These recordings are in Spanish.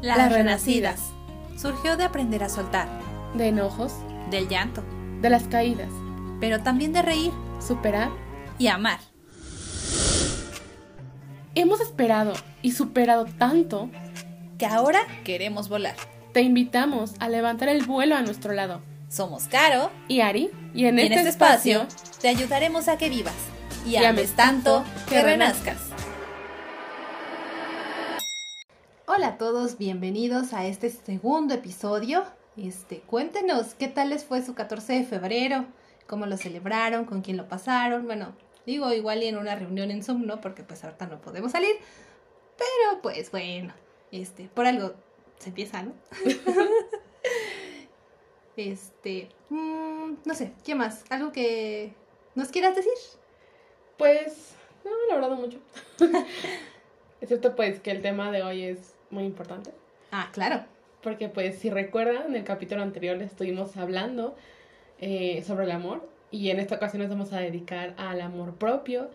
Las renacidas. Surgió de aprender a soltar, de enojos, del llanto, de las caídas, pero también de reír superar y amar. Hemos esperado y superado tanto que ahora queremos volar. Te invitamos a levantar el vuelo a nuestro lado. Somos Caro y Ari y en, y este, en este espacio te ayudaremos a que vivas y, ames tanto que renazcas. Hola a todos, bienvenidos a este segundo episodio. Este, cuéntenos qué tal les fue su 14 de febrero, cómo lo celebraron, con quién lo pasaron. Bueno, digo igual y en una reunión en Zoom, ¿no? Porque pues ahorita no podemos salir. Pero pues bueno, este, por algo se empieza, ¿no? este, mmm, no sé, ¿qué más? ¿Algo que nos quieras decir? Pues, no, la verdad no mucho. es cierto pues que el tema de hoy es muy importante. Ah, claro. Porque pues si recuerdan, en el capítulo anterior estuvimos hablando eh, sobre el amor y en esta ocasión nos vamos a dedicar al amor propio.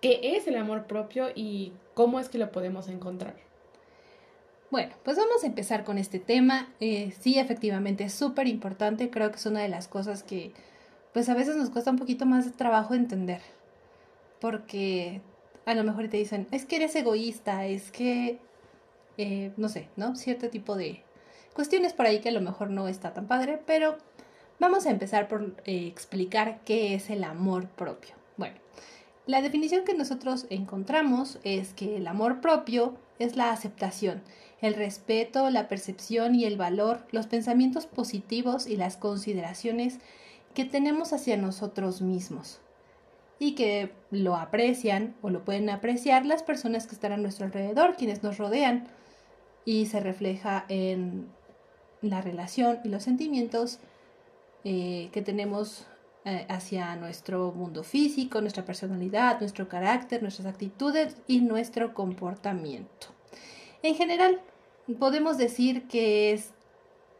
¿Qué es el amor propio y cómo es que lo podemos encontrar? Bueno, pues vamos a empezar con este tema. Eh, sí, efectivamente es súper importante. Creo que es una de las cosas que pues a veces nos cuesta un poquito más de trabajo entender. Porque a lo mejor te dicen, es que eres egoísta, es que, eh, no sé, ¿no? Cierto tipo de cuestiones por ahí que a lo mejor no está tan padre, pero vamos a empezar por eh, explicar qué es el amor propio. Bueno, la definición que nosotros encontramos es que el amor propio es la aceptación, el respeto, la percepción y el valor, los pensamientos positivos y las consideraciones que tenemos hacia nosotros mismos y que lo aprecian o lo pueden apreciar las personas que están a nuestro alrededor, quienes nos rodean, y se refleja en la relación y los sentimientos eh, que tenemos eh, hacia nuestro mundo físico, nuestra personalidad, nuestro carácter, nuestras actitudes y nuestro comportamiento. En general, podemos decir que es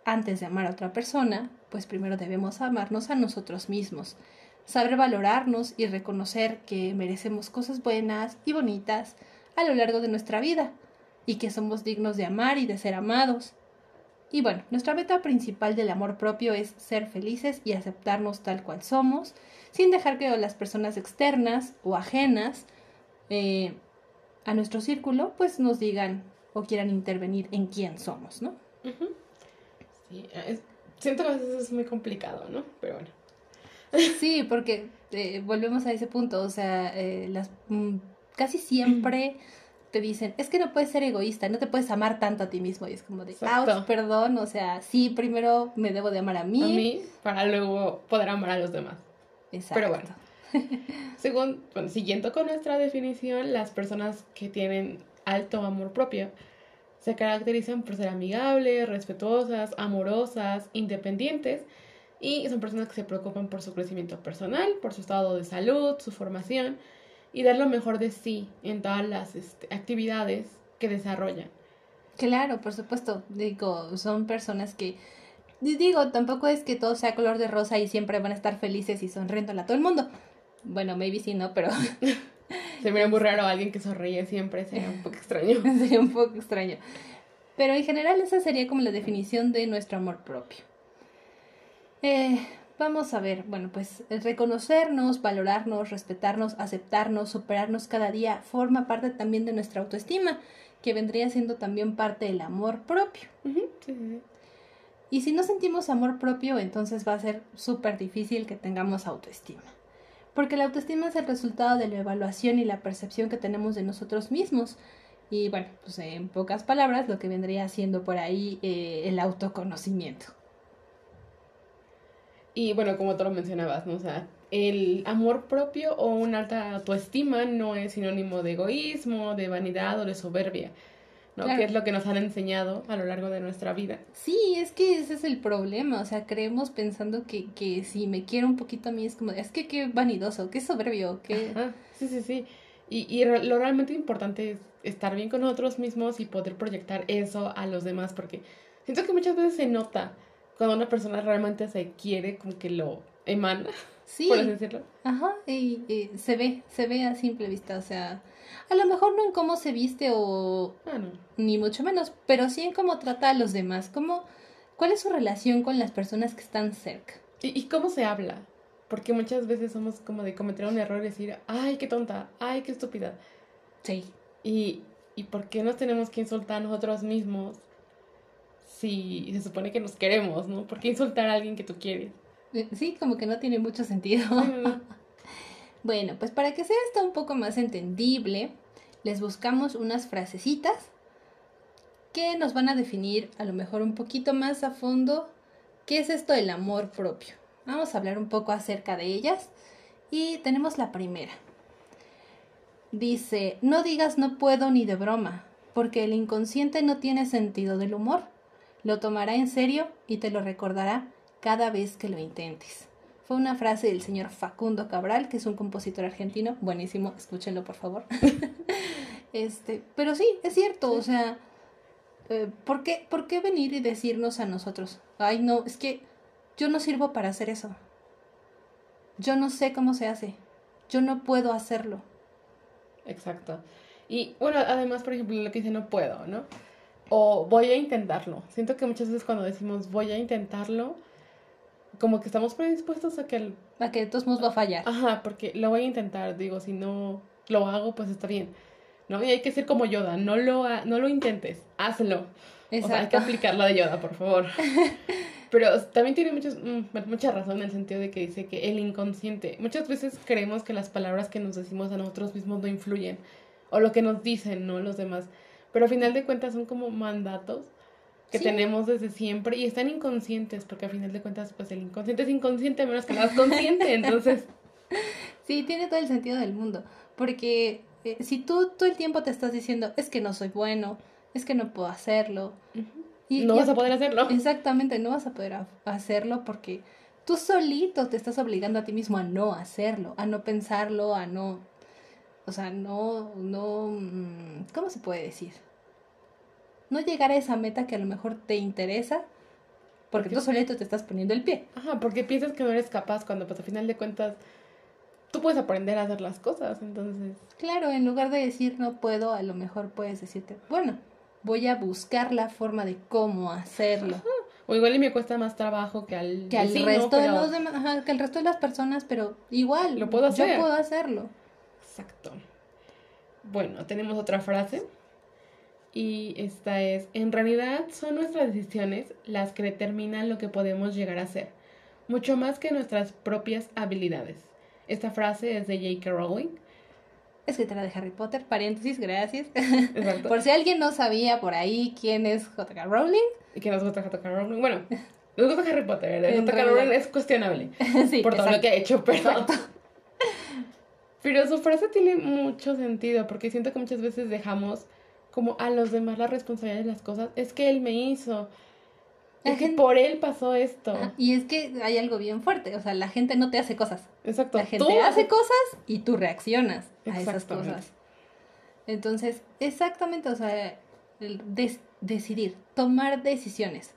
antes de amar a otra persona, pues primero debemos amarnos a nosotros mismos, saber valorarnos y reconocer que merecemos cosas buenas y bonitas a lo largo de nuestra vida y que somos dignos de amar y de ser amados. Y bueno, nuestra meta principal del amor propio es ser felices y aceptarnos tal cual somos, sin dejar que las personas externas o ajenas eh, a nuestro círculo pues nos digan o quieran intervenir en quién somos, ¿no? Sí, es, siento que a veces es muy complicado, ¿no? Pero bueno. Sí, porque eh, volvemos a ese punto, o sea, eh, las mm, casi siempre te dicen, es que no puedes ser egoísta, no te puedes amar tanto a ti mismo. Y es como de, ouch, perdón, o sea, sí, primero me debo de amar a mí. A mí, para luego poder amar a los demás. Exacto. Pero bueno, según, bueno, siguiendo con nuestra definición, las personas que tienen alto amor propio se caracterizan por ser amigables, respetuosas, amorosas, independientes y son personas que se preocupan por su crecimiento personal, por su estado de salud, su formación y dar lo mejor de sí en todas las este, actividades que desarrollan. Claro, por supuesto. Digo, son personas que digo, tampoco es que todo sea color de rosa y siempre van a estar felices y sonriendo a todo el mundo. Bueno, maybe sí, no, pero se me muy raro alguien que sonríe siempre, sería un poco extraño. sería un poco extraño. Pero en general esa sería como la definición de nuestro amor propio. Eh, vamos a ver, bueno, pues reconocernos, valorarnos, respetarnos, aceptarnos, superarnos cada día forma parte también de nuestra autoestima, que vendría siendo también parte del amor propio. Y si no sentimos amor propio, entonces va a ser súper difícil que tengamos autoestima. Porque la autoestima es el resultado de la evaluación y la percepción que tenemos de nosotros mismos. Y bueno, pues en pocas palabras, lo que vendría siendo por ahí eh, el autoconocimiento. Y bueno, como tú lo mencionabas, ¿no? O sea, el amor propio o una alta autoestima no es sinónimo de egoísmo, de vanidad o de soberbia, ¿no? Que es lo que nos han enseñado a lo largo de nuestra vida. Sí, es que ese es el problema, o sea, creemos pensando que, que si me quiero un poquito a mí es como, es que qué vanidoso, qué soberbio, qué... Sí, sí, sí. Y, y lo realmente importante es estar bien con nosotros mismos y poder proyectar eso a los demás, porque siento que muchas veces se nota cuando una persona realmente se quiere, como que lo emana, sí. por así decirlo. Ajá, y, se ve, se ve a simple vista, o sea, a lo mejor no en cómo se viste o ah, no. ni mucho menos, pero sí en cómo trata a los demás, cómo, cuál es su relación con las personas que están cerca. ¿Y, y cómo se habla? Porque muchas veces somos como de cometer un error y decir, ay, qué tonta, ay, qué estúpida. Sí. Y, ¿y por qué nos tenemos que insultar a nosotros mismos si se supone que nos queremos, ¿no? ¿Por qué insultar a alguien que tú quieres? Eh, sí, como que no tiene mucho sentido. bueno, pues para que sea esto un poco más entendible, les buscamos unas frasecitas que nos van a definir a lo mejor un poquito más a fondo qué es esto del amor propio. Vamos a hablar un poco acerca de ellas. Y tenemos la primera. Dice, no digas no puedo ni de broma, porque el inconsciente no tiene sentido del humor. Lo tomará en serio y te lo recordará cada vez que lo intentes. Fue una frase del señor Facundo Cabral, que es un compositor argentino. Buenísimo, escúchenlo por favor. este, pero sí, es cierto, o sea, eh, ¿por, qué, ¿por qué venir y decirnos a nosotros? Ay, no, es que yo no sirvo para hacer eso. Yo no sé cómo se hace. Yo no puedo hacerlo. Exacto. Y bueno, además, por ejemplo, lo que dice no puedo, ¿no? O voy a intentarlo. Siento que muchas veces cuando decimos voy a intentarlo, como que estamos predispuestos a que... El... A que de todos modos va a fallar. Ajá, porque lo voy a intentar. Digo, si no lo hago, pues está bien. ¿No? Y hay que ser como Yoda. No lo, no lo intentes. Hazlo. Exacto. O sea, hay que aplicar la de Yoda, por favor. Pero también tiene muchos, mm, mucha razón en el sentido de que dice que el inconsciente, muchas veces creemos que las palabras que nos decimos a nosotros mismos no influyen, o lo que nos dicen, ¿no? Los demás. Pero al final de cuentas son como mandatos que tenemos desde siempre y están inconscientes, porque al final de cuentas, pues el inconsciente es inconsciente menos que nada consciente, entonces... Sí, tiene todo el sentido del mundo, porque eh, si tú todo el tiempo te estás diciendo, es que no soy bueno, es que no puedo hacerlo, no vas a poder hacerlo. Exactamente, no vas a poder hacerlo porque tú solito te estás obligando a ti mismo a no hacerlo, a no pensarlo, a no, o sea, no, no, mm, ¿cómo se puede decir? No llegar a esa meta que a lo mejor te interesa porque tú solito te estás poniendo el pie. Ajá, porque piensas que no eres capaz cuando pues al final de cuentas tú puedes aprender a hacer las cosas, entonces. Claro, en lugar de decir no puedo, a lo mejor puedes decirte, bueno, voy a buscar la forma de cómo hacerlo. O igual y me cuesta más trabajo que al, que al resto de los demás, que el resto de las personas, pero igual lo puedo hacer. Yo puedo hacerlo. Exacto. Bueno, tenemos otra frase y esta es, en realidad son nuestras decisiones las que determinan lo que podemos llegar a ser, mucho más que nuestras propias habilidades. Esta frase es de J.K. Rowling escritora de Harry Potter, paréntesis, gracias. por si alguien no sabía por ahí quién es J.K. Rowling. ¿Y quién es J.K. Rowling? Bueno, nos gusta Harry Potter, J.K. Rowling es cuestionable sí, por todo lo que ha hecho, pero... pero su frase tiene mucho sentido, porque siento que muchas veces dejamos como a los demás la responsabilidad de las cosas. Es que él me hizo, es que por él pasó esto. y es que hay algo bien fuerte, o sea, la gente no te hace cosas. Exacto. La gente hace cosas y tú reaccionas a esas cosas. Entonces, exactamente, o sea, decidir, tomar decisiones.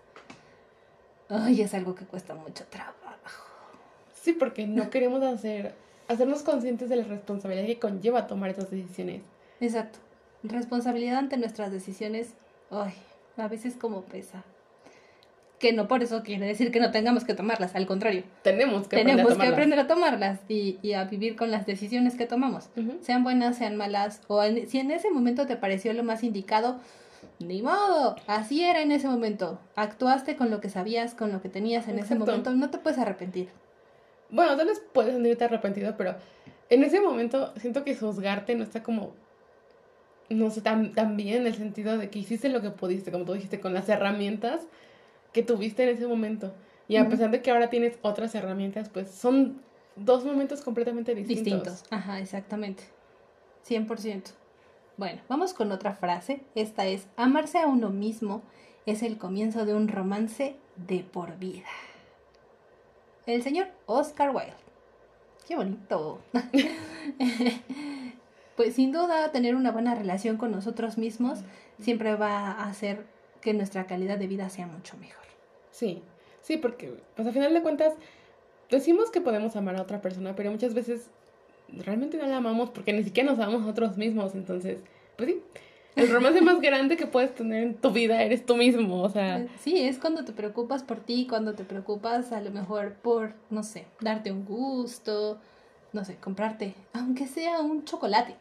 Ay, es algo que cuesta mucho trabajo. Sí, porque no queremos hacer, hacernos conscientes de la responsabilidad que conlleva tomar esas decisiones. Exacto. Responsabilidad ante nuestras decisiones, ay, a veces como pesa que no por eso quiere decir que no tengamos que tomarlas, al contrario. Tenemos que aprender a tomarlas. que aprender a tomarlas y, a vivir con las decisiones que tomamos, sean buenas, sean malas, o si en ese momento te pareció lo más indicado, ni modo, así era en ese momento. Actuaste con lo que sabías, con lo que tenías en ese momento, no te puedes arrepentir. Bueno, tal vez puedes sentirte arrepentido, pero en ese momento siento que juzgarte no está como no sé, tan bien en el sentido de que hiciste lo que pudiste, como tú dijiste, con las herramientas que tuviste en ese momento. Y a pesar de que ahora tienes otras herramientas, pues son dos momentos completamente distintos. Distintos, ajá, exactamente. 100%. Bueno, vamos con otra frase. Esta es, amarse a uno mismo es el comienzo de un romance de por vida. El señor Oscar Wilde. Qué bonito. pues sin duda tener una buena relación con nosotros mismos siempre va a hacer que nuestra calidad de vida sea mucho mejor. Sí, sí, porque pues al final de cuentas decimos que podemos amar a otra persona, pero muchas veces realmente no la amamos porque ni siquiera nos amamos a nosotros mismos. Entonces, pues sí, el romance más grande que puedes tener en tu vida eres tú mismo, o sea. Sí, es cuando te preocupas por ti, cuando te preocupas a lo mejor por, no sé, darte un gusto, no sé, comprarte, aunque sea un chocolate.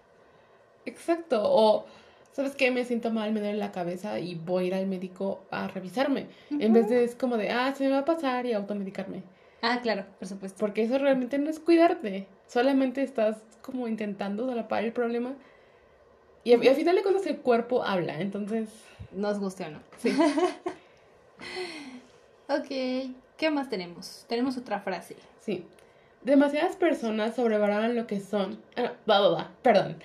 Exacto, o ¿sabes qué? Me siento mal, me duele la cabeza y voy a ir al médico a revisarme. En vez de es como de, ah, se me va a pasar y automedicarme. Ah, claro, por supuesto. Porque eso realmente no es cuidarte. Solamente estás como intentando solapar el problema. Y, al final de cuentas el cuerpo habla, entonces... Nos guste o no. Sí. ok, ¿qué más tenemos? Tenemos otra frase. Sí. Demasiadas personas sobrevaloran lo que son... Ah, va, perdón.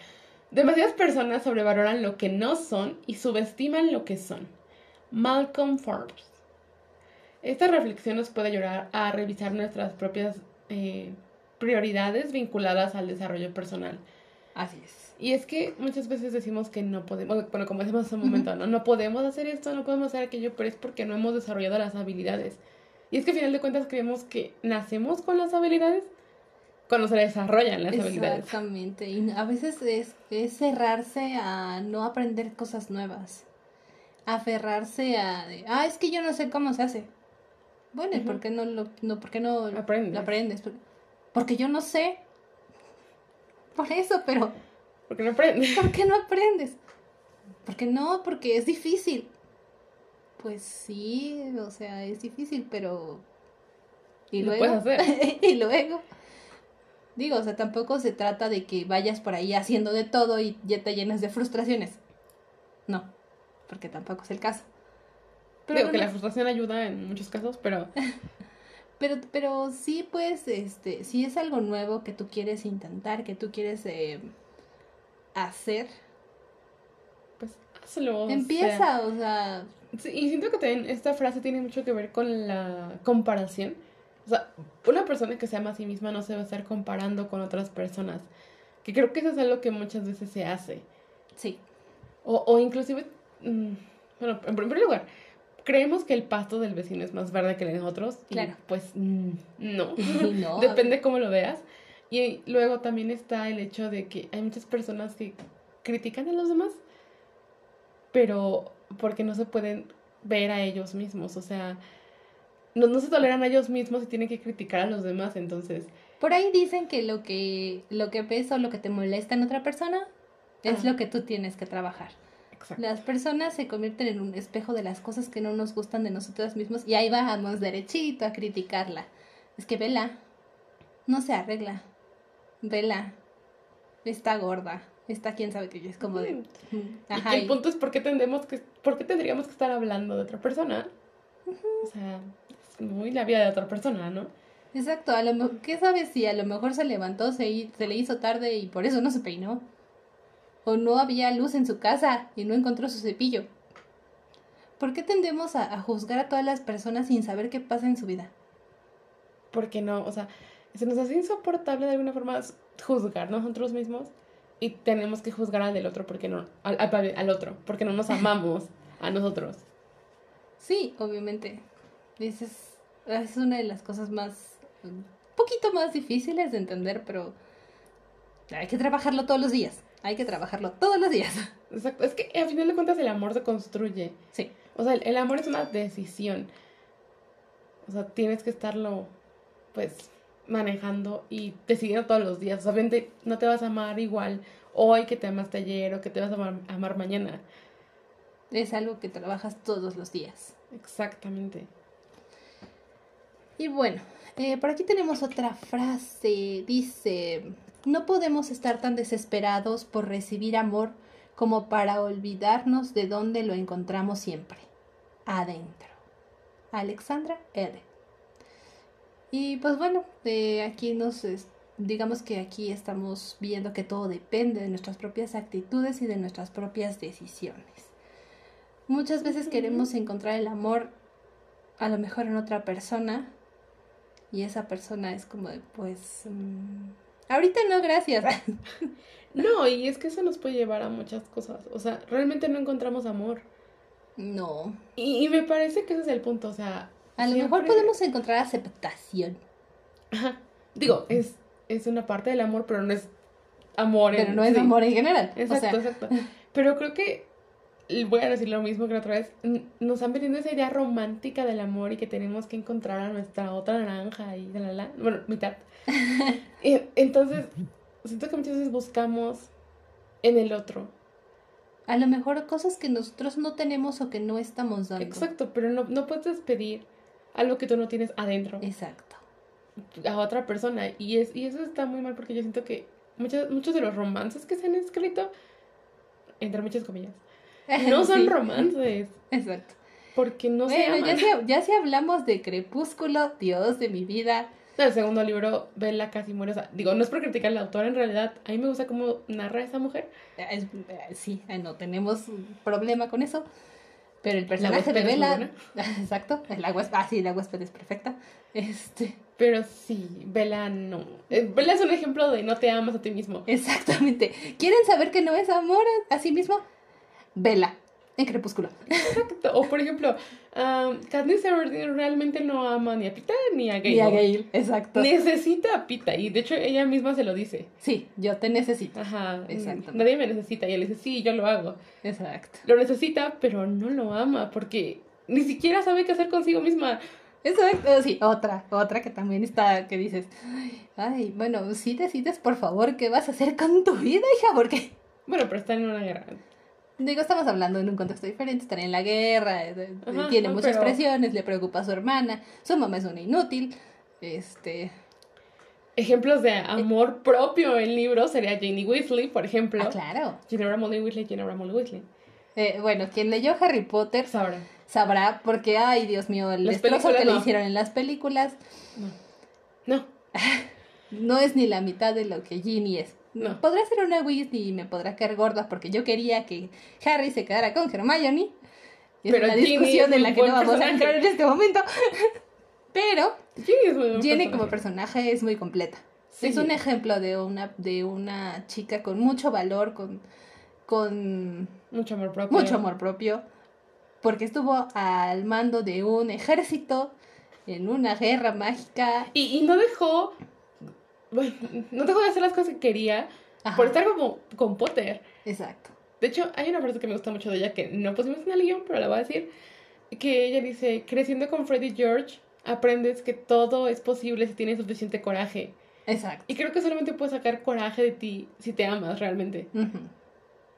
Demasiadas personas sobrevaloran lo que no son y subestiman lo que son. Malcolm Forbes. Esta reflexión nos puede ayudar a revisar nuestras propias eh, prioridades vinculadas al desarrollo personal. Así es. Y es que muchas veces decimos que no podemos, bueno, como decimos hace un momento, ¿no? no podemos hacer esto, no podemos hacer aquello, pero es porque no hemos desarrollado las habilidades. Y es que al final de cuentas creemos que nacemos con las habilidades cuando se desarrollan las habilidades. Exactamente. Y a veces es, es cerrarse a no aprender cosas nuevas. Aferrarse a, ah, es que yo no sé cómo se hace. Bueno, ¿y por qué no lo, no, por qué no aprendes? Lo aprendes? Porque yo no sé. Por eso, pero... ¿Por qué no aprendes? ¿Por qué no aprendes? Porque no, porque es difícil. Pues sí, o sea, es difícil, pero... Y luego... y luego... Digo, o sea, tampoco se trata de que vayas por ahí haciendo de todo y ya te llenes de frustraciones. No, porque tampoco es el caso. Pero que la frustración ayuda en muchos casos, pero... pero, pero sí, pues, este, si es algo nuevo que tú quieres intentar, que tú quieres eh, hacer, pues hazlo. Empieza, o sea... y siento que también esta frase tiene mucho que ver con la comparación o sea, una persona que se ama a sí misma no se va a estar comparando con otras personas. Que creo que eso es algo que muchas veces se hace. Sí. O, o inclusive, mm, bueno, en primer lugar, creemos que el pasto del vecino es más verde que el de nosotros. Claro. pues mm, no. no. Depende cómo lo veas. Y luego también está el hecho de que hay muchas personas que critican a los demás, pero porque no se pueden ver a ellos mismos. O sea, no, no se toleran a ellos mismos y tienen que criticar a los demás, entonces... Por ahí dicen que lo que, lo que ves o lo que te molesta en otra persona es lo que tú tienes que trabajar. Exacto. Las personas se convierten en un espejo de las cosas que no nos gustan de nosotros mismos y ahí vamos derechito a criticarla. Es que vela, no se arregla. Vela, está gorda, está quién sabe qué es como de... Ajá, y el punto es por qué, tendemos que, por qué tendríamos que estar hablando de otra persona. O sea, muy la vida de otra persona, ¿no? Exacto, a lo ¿qué sabes si a lo mejor se levantó, se, se le hizo tarde y por eso no se peinó? O no había luz en su casa y no encontró su cepillo. ¿Por qué tendemos a, juzgar a todas las personas sin saber qué pasa en su vida? Porque no, o sea, se nos hace insoportable de alguna forma juzgar nosotros mismos y tenemos que juzgar al del otro porque no, al, al otro, porque no nos amamos a nosotros. Sí, obviamente. Es, es una de las cosas más, un poquito más difíciles de entender, pero hay que trabajarlo todos los días. Hay que trabajarlo todos los días. Exacto. Es que al final de cuentas el amor se construye. Sí. O sea, el, amor es una decisión. O sea, tienes que estarlo, pues, manejando y decidiendo todos los días. O sea, obviamente no te vas a amar igual hoy que te amaste ayer o que te vas a amar, amar mañana. Es algo que trabajas todos los días. Exactamente. Y bueno, eh, por aquí tenemos otra frase. Dice, no podemos estar tan desesperados por recibir amor como para olvidarnos de dónde lo encontramos siempre. Adentro. Alexandra R. Y pues bueno, eh, aquí nos, digamos que aquí estamos viendo que todo depende de nuestras propias actitudes y de nuestras propias decisiones. Muchas veces queremos encontrar el amor a lo mejor en otra persona, y esa persona es como de, pues, mm, ahorita no, gracias. no, y es que eso nos puede llevar a muchas cosas. O sea, realmente no encontramos amor. No. Y, me parece que ese es el punto, o sea... A lo mejor podemos encontrar aceptación. Ajá. Digo, es, es una parte del amor, pero no es amor Pero no es sí. amor en general. Exacto, o sea, exacto. Pero creo que voy a decir lo mismo que la otra vez. Nos han vendido esa idea romántica del amor y que tenemos que encontrar a nuestra otra naranja y la la la. Bueno, mitad. Y Entonces, siento que muchas veces buscamos en el otro. a lo mejor cosas que nosotros no tenemos o que no estamos dando. Exacto, pero no, no puedes pedir algo que tú no tienes adentro Exacto. a otra persona. Y, es, y eso está muy mal porque yo siento que muchos, muchos de los romances que se han escrito, entre muchas comillas, no son Sí, romances. Exacto. Porque no se bueno, ya aman. si, ya si hablamos de Crepúsculo, Dios de mi vida. El segundo libro, Bella casi muere. O sea, digo, no es por criticar al autor, en realidad, a mí me gusta cómo narra esa mujer. es- eh, sí, eh, no tenemos problema con eso. Pero el personaje de Bella. Exacto. La huésped, ah, sí, la huésped es perfecta. Este, Pero sí, Bella no. Eh, Bella es un ejemplo de no te amas a ti mismo. exactamente. ¿Quieren saber que no es amor a, a sí mismo? Bella, en Crepúsculo. Exacto. O por ejemplo, um, Katniss Everdeen realmente no ama ni a Pita ni a Gale. Y a Gale, exacto. Necesita a Pita. Y de hecho, ella misma se lo dice. Sí, yo te necesito. Ajá. Exacto. Nadie me necesita. Y él dice, sí, yo lo hago. Exacto. Lo necesita, pero no lo ama porque ni siquiera sabe qué hacer consigo misma. Exacto, sí, otra, otra que también está, que dices, ay, bueno, sí decides por favor qué vas a hacer con tu vida, hija, porque, Bueno, pero está en una guerra. Digo, estamos hablando en un contexto diferente, están en la guerra, eh, Ajá, tiene no, muchas pero- presiones, le preocupa a su hermana, su mamá es una inútil, este, Ejemplos de amor propio en libros sería Janie Weasley, por ejemplo. ah, claro. Ginebra Molly Weasley, Ginebra Molly Weasley. Eh, bueno, quien leyó Harry Potter Sabrá. sabrá, porque, ay, Dios mío, el Las destrozo que le hicieron en las películas No. No. no es ni la mitad de lo que Ginny es. No. Podrá ser una Weasley y me podrá caer gorda porque yo quería que Harry se quedara con Hermione. Y es Pero una Ginny discusión es en la que no vamos a entrar en este momento. Pero Ginny es Jenny como personaje. personaje es muy completa. Sí. Es un ejemplo de una, de una chica con mucho valor, con, con Mucho amor propio. mucho amor propio, porque estuvo al mando de un ejército en una guerra mágica. Y, y no dejó. No dejó de hacer las cosas que quería Ajá, por estar como con Potter. Exacto. De hecho, hay una frase que me gusta mucho de ella que no pusimos en el guion, pero la voy a decir. Que ella dice: Creciendo con Freddy George, aprendes que todo es posible si tienes suficiente coraje. Exacto. Y creo que solamente puedes sacar coraje de ti si te amas realmente.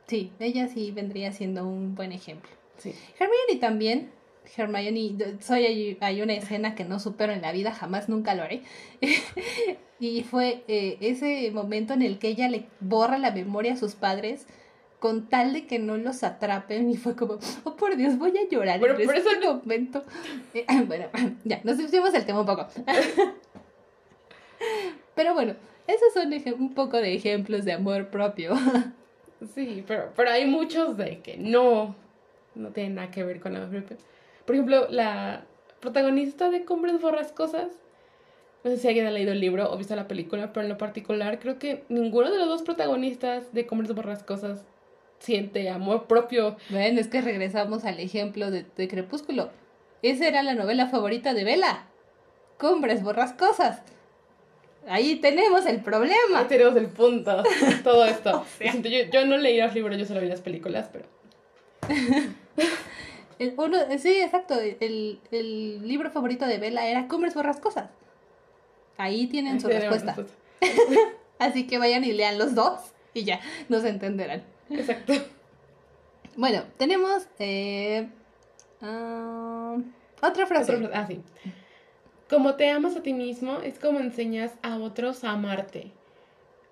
Sí, ella sí vendría siendo un buen ejemplo. Sí. Hermione también. Hermione, soy hay, una escena que no supero en la vida, jamás nunca lo haré. y fue eh, ese momento en el que ella le borra la memoria a sus padres con tal de que no los atrapen y fue como, oh por Dios, voy a llorar Pero- en pero este eso momento. Eh, bueno, ya, nos pusimos el tema un poco. Pero bueno, esos son un poco de ejemplos de amor propio. Sí, pero, pero hay muchos de que no, no tienen nada que ver con la propia. Por ejemplo, la protagonista de Cumbres Borrascosas, no sé si alguien ha leído el libro o visto la película, pero en lo particular creo que ninguno de los dos protagonistas de Cumbres Borrascosas siente amor propio. Bueno, es que regresamos al ejemplo de, de Crepúsculo. Esa era la novela favorita de Vela. Cumbres borrascosas. Ahí tenemos el Ahí problema. tenemos el punto, todo esto. O sea. Siento, Yo, yo no leí los libros, yo solo vi las películas, pero... El- uno, sí, exacto. El, el libro favorito de Vela era Cumbres borrascosas. Ahí tienen su respuesta. respuesta. Así que vayan y lean los dos y ya nos entenderán. Exacto. Bueno, tenemos eh, ah, otra frase. Otra Ah, sí. Como te amas a ti mismo, es como enseñas a otros a amarte.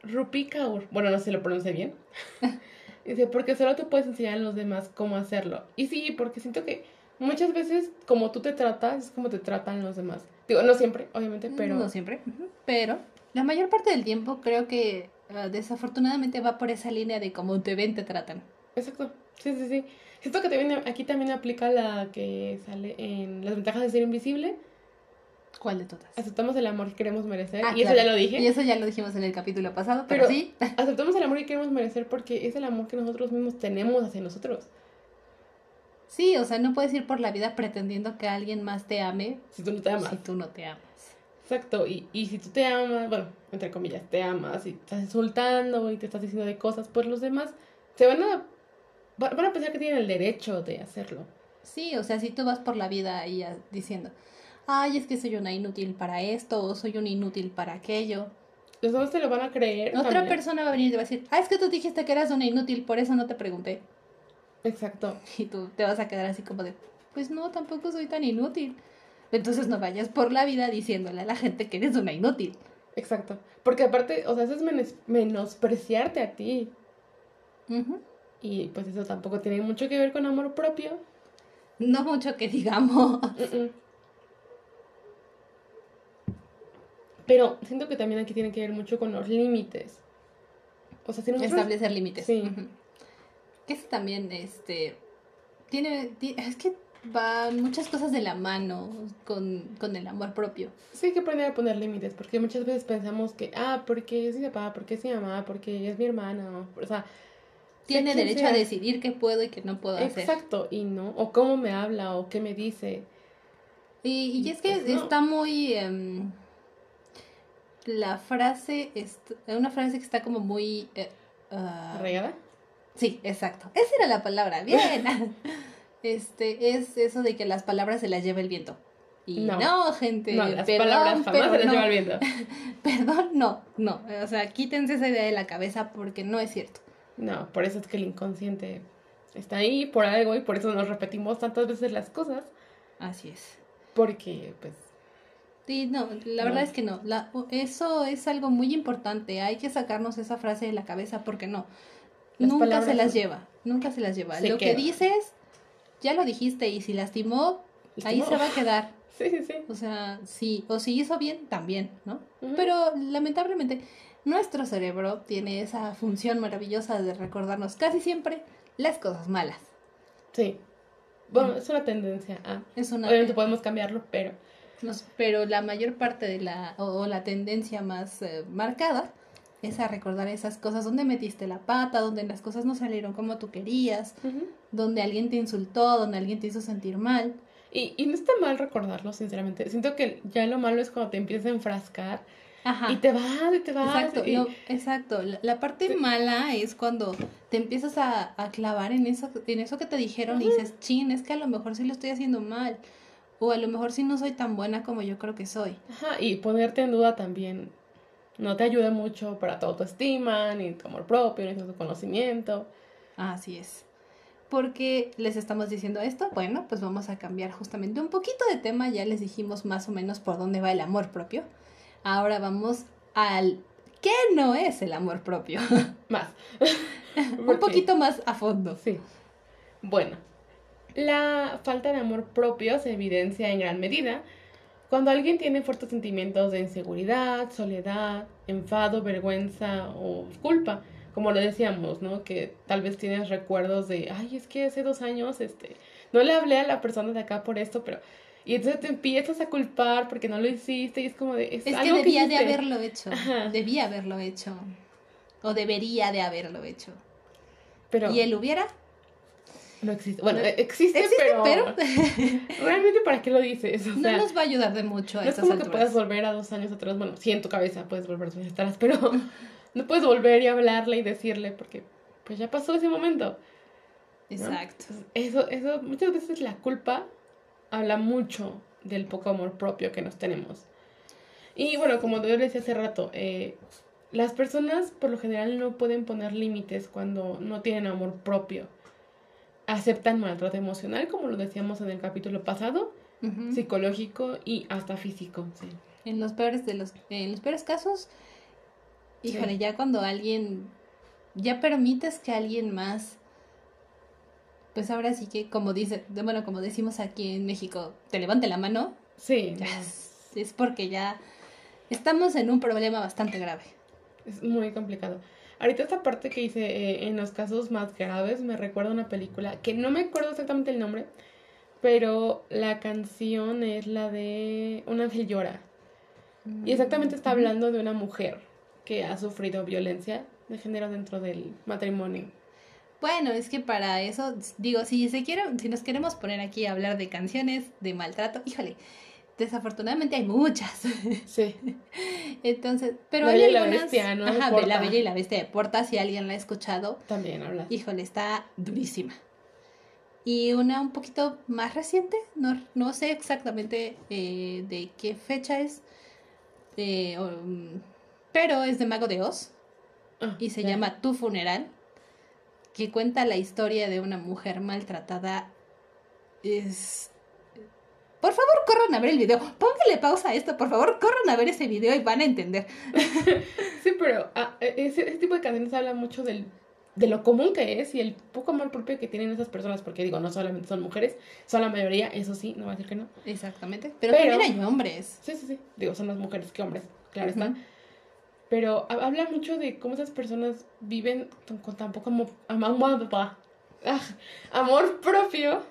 Rupi Kaur. Bueno, no sé si lo pronuncié bien. Dice, porque solo te puedes enseñar a los demás cómo hacerlo. Y sí, porque siento que muchas veces como tú te tratas, es como te tratan los demás. Digo, no siempre, obviamente, pero... No siempre, pero la mayor parte del tiempo creo que ah, desafortunadamente va por esa línea de cómo te ven, te tratan. Exacto. Sí, sí, sí. Siento que también, aquí también aplica la que sale en Las ventajas de ser invisible. ¿Cuál de todas? Aceptamos el amor que queremos merecer. Ah, y eso ya lo dije. Y eso ya lo dijimos en el capítulo pasado, pero, Pero- sí. Aceptamos el amor que queremos merecer porque es el amor que nosotros mismos tenemos hacia nosotros. Sí, o sea, no puedes ir por la vida pretendiendo que alguien más te ame Si tú no te amas. si tú no te amas. Exacto, y, y si tú te amas, bueno, entre comillas, te amas y estás insultando y te estás diciendo de cosas, pues los demás se van a, van a pensar que tienen el derecho de hacerlo. Sí, o sea, si tú vas por la vida ahí ah, diciendo, ay, es que soy una inútil para esto o soy un inútil para aquello. Los demás te lo van a creer. Otra también. persona va a venir y te va a decir, ah, es que tú dijiste que eras una inútil, por eso no te pregunté. Exacto. Y tú te vas a quedar así como de, pues no, tampoco soy tan inútil. Entonces no vayas por la vida diciéndole a la gente que eres una inútil. Exacto. Porque aparte, o sea, eso es menos- menospreciarte a ti. Y pues eso tampoco tiene mucho que ver con amor propio. No mucho que digamos. Pero siento que también aquí tiene que ver mucho con los límites. O sea, si nosotros... Establecer límites. Sí. Que es también, este, tiene, ti- es que van muchas cosas de la mano con, con el amor propio. Sí hay que aprender a poner límites, porque muchas veces pensamos que, ah, porque es mi papá, porque es mi mamá, porque es mi hermana, o sea... Tiene sea derecho a decidir qué puedo y qué no puedo hacer. Exacto, y no, o cómo me habla, o qué me dice. Y, y es que Pues no. está muy... em, la frase, est- una frase que está como muy... eh, ¿Arraigada? Sí, exacto. Esa era la palabra. Bien. Este es eso de que las palabras se las lleva el viento. Y no, No. gente. no, las perdón, palabras jamás pero se las no. lleva el viento. Perdón, no, no. O sea, quítense esa idea de la cabeza porque no es cierto. No, por eso es que el inconsciente está ahí por algo y por eso nos repetimos tantas veces las cosas, Así es. porque pues Sí, no, la No. verdad es que no. La, eso es algo muy importante. Hay que sacarnos esa frase de la cabeza porque no. Las nunca se las lleva. Nunca se las lleva. Se Lo que dices, ya lo dijiste y si lastimó, ahí se va a quedar. sí, sí, sí. O sea, sí, o si hizo bien, también, ¿no? Pero lamentablemente, nuestro cerebro tiene esa función maravillosa de recordarnos casi siempre las cosas malas. Sí. Bueno, es una tendencia a... Es una. Obviamente podemos cambiarlo, pero... nos- pero la mayor parte de la. o, o la tendencia más eh, marcada es a recordar esas cosas donde metiste la pata, donde las cosas no salieron como tú querías, donde alguien te insultó, donde alguien te hizo sentir mal. Y, y no está mal recordarlo, sinceramente. Siento que ya lo malo es cuando te empiezas a enfrascar Ajá. y te vas y te vas. Exacto, y- no, exacto. La, la parte Sí. mala es cuando te empiezas a, a clavar en eso, en eso que te dijeron y dices, chin, es que a lo mejor sí lo estoy haciendo mal. O a lo mejor sí no soy tan buena como yo creo que soy. Ajá, y ponerte en duda también no te ayuda mucho para tu autoestima, ni tu amor propio, ni tu conocimiento. Así es. Porque les estamos diciendo esto, bueno, pues vamos a cambiar justamente un poquito de tema. Ya les dijimos más o menos por dónde va el amor propio. Ahora vamos al ¿qué no es el amor propio? Más. un poquito más a fondo. Sí. Bueno, la falta de amor propio se evidencia en gran medida cuando alguien tiene fuertes sentimientos de inseguridad, soledad, enfado, vergüenza o culpa. Como lo decíamos, ¿no? Que tal vez tienes recuerdos de, ay, es que hace dos años, este, no le hablé a la persona de acá por esto, pero... Y entonces te empiezas a culpar porque no lo hiciste y es como de... Es, Es que algo debía de hiciste". haberlo hecho. Ajá. Debía haberlo hecho. O debería de haberlo hecho. Pero ¿Y él hubiera? No existe. Bueno, No- existe, Existe, pero... pero Realmente, ¿para qué lo dices? O no nos va a ayudar de mucho a No es esas como que puedas volver a dos años atrás. Bueno, sí, en tu cabeza puedes volver dos años atrás, pero no puedes volver y hablarle y decirle porque pues ya pasó ese momento. Exacto. Eso, eso, muchas veces la culpa habla mucho del poco amor propio que nos tenemos. Y bueno, como yo le decía hace rato, eh, las personas por lo general no pueden poner límites cuando no tienen amor propio. Aceptan maltrato emocional, como lo decíamos en el capítulo pasado, psicológico y hasta físico. Sí. En los peores de los, en los peores casos, Sí. híjole, ya cuando alguien, ya permites que alguien más, pues ahora sí que como dice, bueno, como decimos aquí en México, te levante la mano, Sí, ya es porque ya estamos en un problema bastante grave. es muy complicado. Ahorita esta parte que hice eh, en los casos más graves me recuerda a una película que no me acuerdo exactamente el nombre, pero la canción es la de Un ángel llora. Y exactamente está Ujú. hablando de una mujer que ha sufrido violencia de género dentro del matrimonio. Bueno, es que para eso, digo, si se quiere, si nos queremos poner aquí a hablar de canciones de maltrato, híjole, desafortunadamente hay muchas. Sí. Entonces, pero La hay Bella y la algunas. Bestia, ¿no? Ajá. La Bella y la Bestia de Porta, si alguien la ha escuchado, También hablas. híjole, está durísima. Y una un poquito más reciente, no, no sé exactamente eh, de qué fecha es, eh, o, mm, pero es de Mago de Oz Ah, y se llama Tu Funeral, que cuenta la historia de una mujer maltratada. Es... Por favor, corran a ver el video. Póngale pausa a esto, por favor, corran a ver ese video y van a entender. Sí, pero ah, ese, ese tipo de canciones habla mucho del, de lo común que es y el poco amor propio que tienen esas personas, porque digo, no solamente son mujeres, son la mayoría, eso sí, no voy a decir que no. Exactamente. Pero, Pero- también hay hombres. Sí, sí, sí, digo, son más mujeres que hombres, claro Ujú. está. Pero ha- habla mucho de cómo esas personas viven con, con tan poco amor, amor, amor propio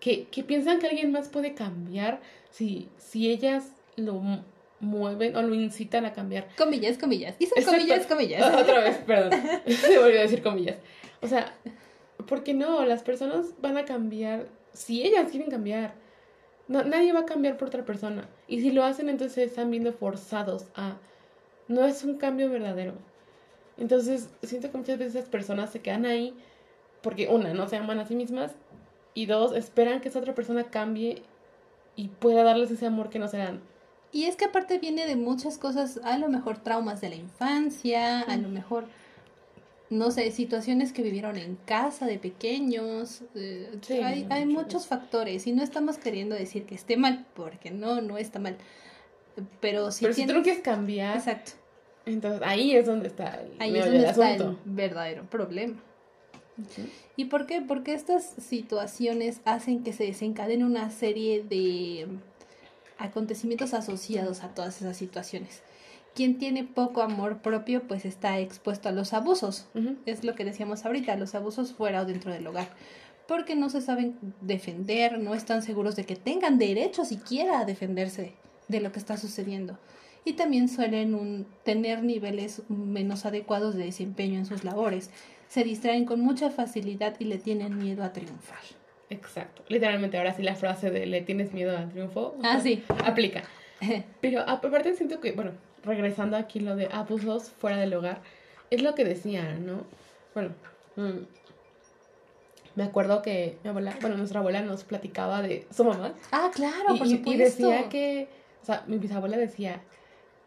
que, que piensan que alguien más puede cambiar si, si ellas lo mu- mueven o lo incitan a cambiar. Comillas, comillas. Y son Exacto. comillas, comillas. Otra vez, perdón. Se volvió a decir comillas. O sea, porque no, las personas van a cambiar si ellas quieren cambiar. No, nadie va a cambiar por otra persona. Y si lo hacen, entonces se están viendo forzados a... No es un cambio verdadero. Entonces, siento que muchas veces esas personas se quedan ahí porque, una, no se aman a sí mismas y dos, esperan que esa otra persona cambie y pueda darles ese amor que no se dan. Y es que aparte viene de muchas cosas, a lo mejor traumas de la infancia, a lo mejor, no sé, situaciones que vivieron en casa de pequeños. eh, Sí, hay, hay mucho. muchos factores y no estamos queriendo decir que esté mal, porque no, no está mal. Pero si Pero si tú tienes... no quieres cambiar, Exacto. entonces ahí es donde está el Ahí es donde está el verdadero problema. ¿Y por qué? Porque estas situaciones hacen que se desencadene una serie de acontecimientos asociados a todas esas situaciones. Quien tiene poco amor propio pues está expuesto a los abusos. Es lo que decíamos ahorita, los abusos fuera o dentro del hogar. Porque no se saben defender, no están seguros de que tengan derecho siquiera a defenderse de lo que está sucediendo. Y también suelen un- tener niveles menos adecuados de desempeño en sus labores. Se distraen con mucha facilidad y le tienen miedo a triunfar. Exacto. Literalmente, ahora sí la frase de le tienes miedo al triunfo. Ah, sí. Aplica. Pero aparte siento que, bueno, regresando aquí lo de abusos fuera del hogar, es lo que decía, ¿no? Bueno, mm, me acuerdo que mi abuela, bueno, nuestra abuela nos platicaba de su mamá. ah, claro, y, por supuesto. y decía que, o sea, mi bisabuela decía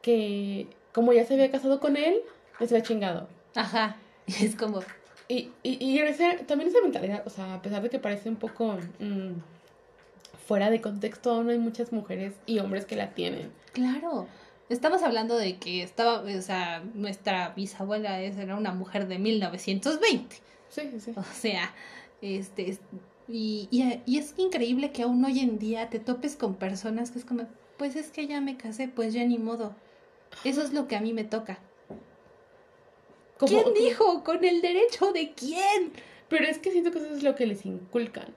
que como ya se había casado con él, se había chingado. Ajá. Es como, Y, y, y esa- también esa mentalidad, o sea, a pesar de que parece un poco mm, fuera de contexto, aún hay muchas mujeres y hombres que la tienen. claro. Estamos hablando de que estaba, o sea, nuestra bisabuela era una mujer de 1920. Sí, sí, sí. O sea, este, es- y, y, y es increíble que aún hoy en día te topes con personas que es como, pues es que ya me casé, pues ya ni modo. Eso es lo que a mí me toca. Como- ¿Quién dijo? ¿Con el derecho de quién? Pero es que siento que eso es lo que les inculcan.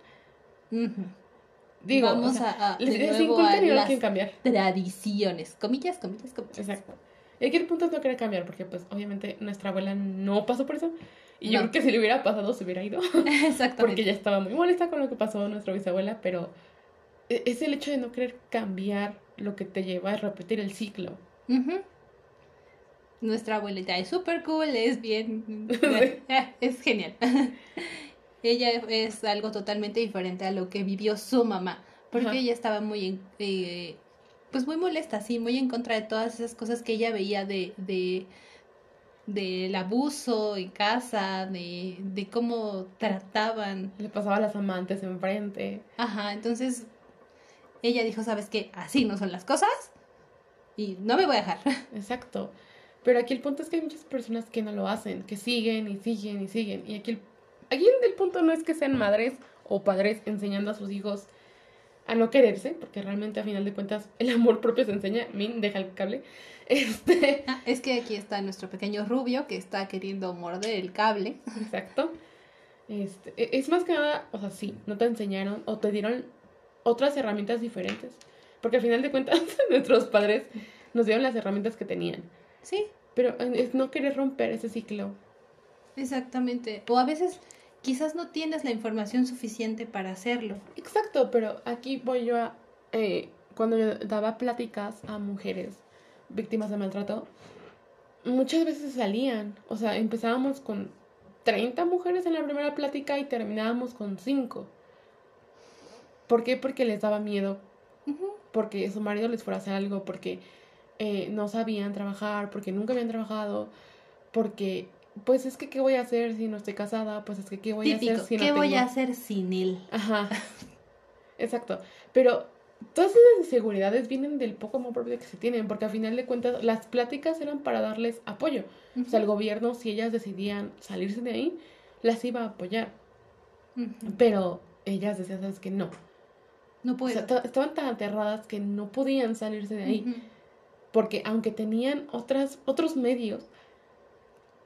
Digo, Vamos o sea, a, les, les inculcan y no quieren cambiar. tradiciones. Comillas, comillas, comillas. Exacto. Y aquí el punto es no querer cambiar, porque pues obviamente nuestra abuela no pasó por eso. Y yo creo que si le hubiera pasado se hubiera ido. Exactamente. porque ella estaba muy molesta con lo que pasó a nuestra bisabuela, pero e- es el hecho de no querer cambiar lo que te lleva a repetir el ciclo. Ujú. Nuestra abuelita es súper cool, es bien... es genial. ella es algo totalmente diferente a lo que vivió su mamá, porque Ajá. ella estaba muy, en- eh, pues muy molesta, sí, muy en contra de todas esas cosas que ella veía de, de del abuso en casa, de, de cómo trataban. Le pasaba a las amantes enfrente. Ajá, entonces ella dijo, ¿sabes qué? Así no son las cosas y no me voy a dejar. Exacto. Pero aquí el punto es que hay muchas personas que no lo hacen, que siguen y siguen y siguen. Y aquí el, aquí el punto no es que sean madres o padres enseñando a sus hijos a no quererse, porque realmente a final de cuentas el amor propio se enseña. Min, deja el cable. Este, Ah, es que aquí está nuestro pequeño rubio que está queriendo morder el cable. exacto. Este, e- es más que nada, o sea, sí, no te enseñaron o te dieron otras herramientas diferentes. Porque al final de cuentas nuestros padres nos dieron las herramientas que tenían. Sí, Pero eh, es no querer romper ese ciclo. exactamente. O a veces quizás no tienes la información suficiente para hacerlo. Exacto, pero aquí voy yo a eh, cuando yo daba pláticas a mujeres víctimas de maltrato, muchas veces salían, o sea, empezábamos con 30 mujeres en la primera plática y terminábamos con 5. ¿Por qué? Porque les daba miedo, porque su marido les fuera a hacer algo, porque eh, no sabían trabajar, porque nunca habían trabajado, porque, pues es que, ¿qué voy a hacer si no estoy casada? Pues es que, ¿qué voy a hacer si no ¿Qué voy a hacer sin él? Ajá. Exacto. Pero todas esas inseguridades vienen del poco amor propio que se tienen, porque al final de cuentas las pláticas eran para darles apoyo. O sea, el gobierno, si ellas decidían salirse de ahí, las iba a apoyar. Pero ellas decían, ¿sabes que No. No. O sea, estaban tan aterradas que no podían salirse de ahí. Porque aunque tenían otras, otros medios,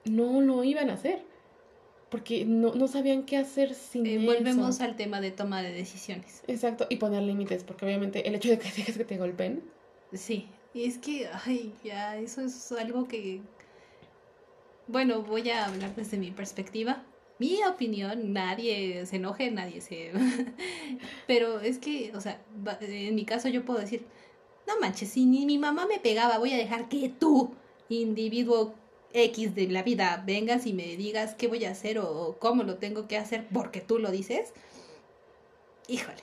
no lo iban a hacer porque no, no sabían qué hacer sin eh, Volvemos al tema de toma de decisiones. Exacto, y poner límites, porque obviamente el hecho de que dejes que te golpeen. Sí, y es que, ay, ya, eso es algo que... Bueno, voy a hablar desde mi perspectiva. Mi opinión, nadie se enoje, nadie se... Pero es que, o sea, en mi caso yo puedo decir, no manches, si ni mi mamá me pegaba, voy a dejar que tú, individuo X de la vida vengas y me digas qué voy a hacer o, cómo lo tengo que hacer porque tú lo dices, híjole,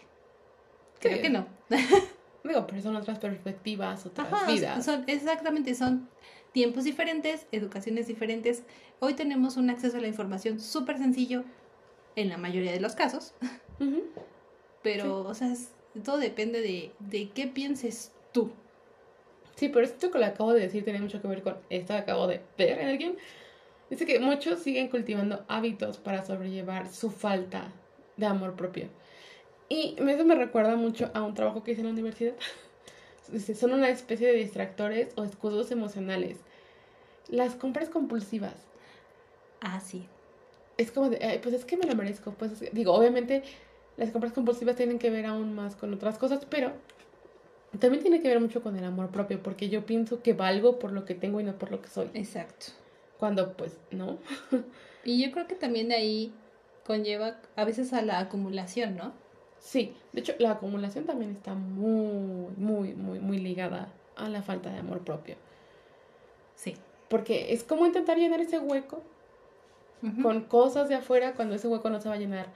creo que no. Digo, pero son otras perspectivas, otras vidas. Son, exactamente, son tiempos diferentes, educaciones diferentes. Hoy tenemos un acceso a la información súper sencillo en la mayoría de los casos. Pero, o sea, todo depende de, de qué pienses tú. Sí, pero esto que le acabo de decir tiene mucho que ver con esto que acabo de ver en alguien. Dice que muchos siguen cultivando hábitos para sobrellevar su falta de amor propio. Y eso me recuerda mucho a un trabajo que hice en la universidad. Dice, son una especie de distractores o escudos emocionales. Las compras compulsivas. Ah, sí. Es como de, pues es que me lo merezco. Pues digo, obviamente las compras compulsivas tienen que ver aún más con otras cosas, pero también tiene que ver mucho con el amor propio, porque yo pienso que valgo por lo que tengo y no por lo que soy. Exacto. Cuando pues no. y yo creo que también de ahí conlleva a veces a la acumulación, ¿no? Sí, de hecho la acumulación también está muy, muy, muy, muy ligada a la falta de amor propio. Sí. Porque es como intentar llenar ese hueco con cosas de afuera cuando ese hueco no se va a llenar.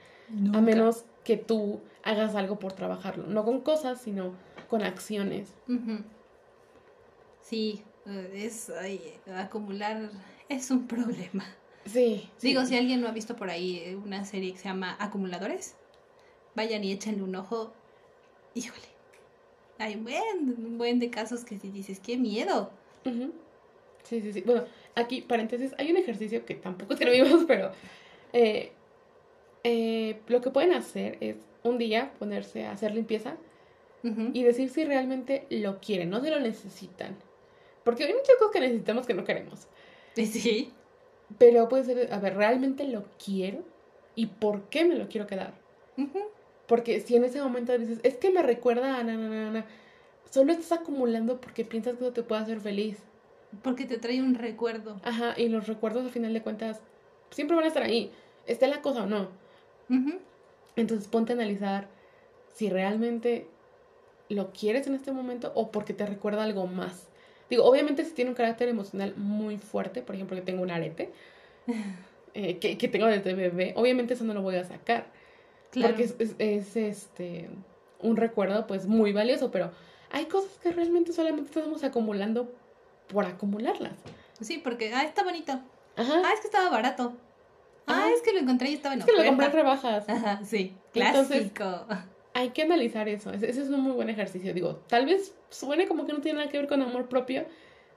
A menos que tú hagas algo por trabajarlo. No con cosas, sino con acciones. Sí, eh, es acumular es un problema. Sí, Digo, si alguien no ha visto por ahí eh, una serie que se llama Acumuladores, vayan y échenle un ojo. Híjole. Hay un buen, un buen de casos que si dices, qué miedo. Sí, sí, sí. Bueno, aquí, paréntesis, hay un ejercicio que tampoco escribimos, pero eh, lo que pueden hacer es un día ponerse a hacer limpieza y decir si realmente lo quieren, no se lo necesitan. Porque hay muchas cosas que necesitamos que no queremos. Sí. Pero puede ser, a ver, ¿realmente lo quiero? ¿Y por qué me lo quiero quedar? Porque si en ese momento dices, es que me recuerda a na, na, na, solo estás acumulando porque piensas que eso te puede hacer feliz. Porque te trae un recuerdo. Ajá, y los recuerdos al final de cuentas siempre van a estar ahí, esté la cosa o no. Entonces ponte a analizar si realmente lo quieres en este momento o porque te recuerda algo más. Digo, obviamente si tiene un carácter emocional muy fuerte, por ejemplo, que tengo un arete, eh, que, que, tengo desde bebé, obviamente eso no lo voy a sacar. Claro. Porque es, este un recuerdo pues muy valioso, pero hay cosas que realmente solamente estamos acumulando por acumularlas. Sí, porque, ah, está bonito. Ajá. Ah, es que estaba barato. Ah, es que lo encontré y estaba en Es que lo compré en rebajas. Ajá, sí. Clásico hay que analizar eso. Ese, es un muy buen ejercicio. Digo, tal vez suene como que no tiene nada que ver con amor propio,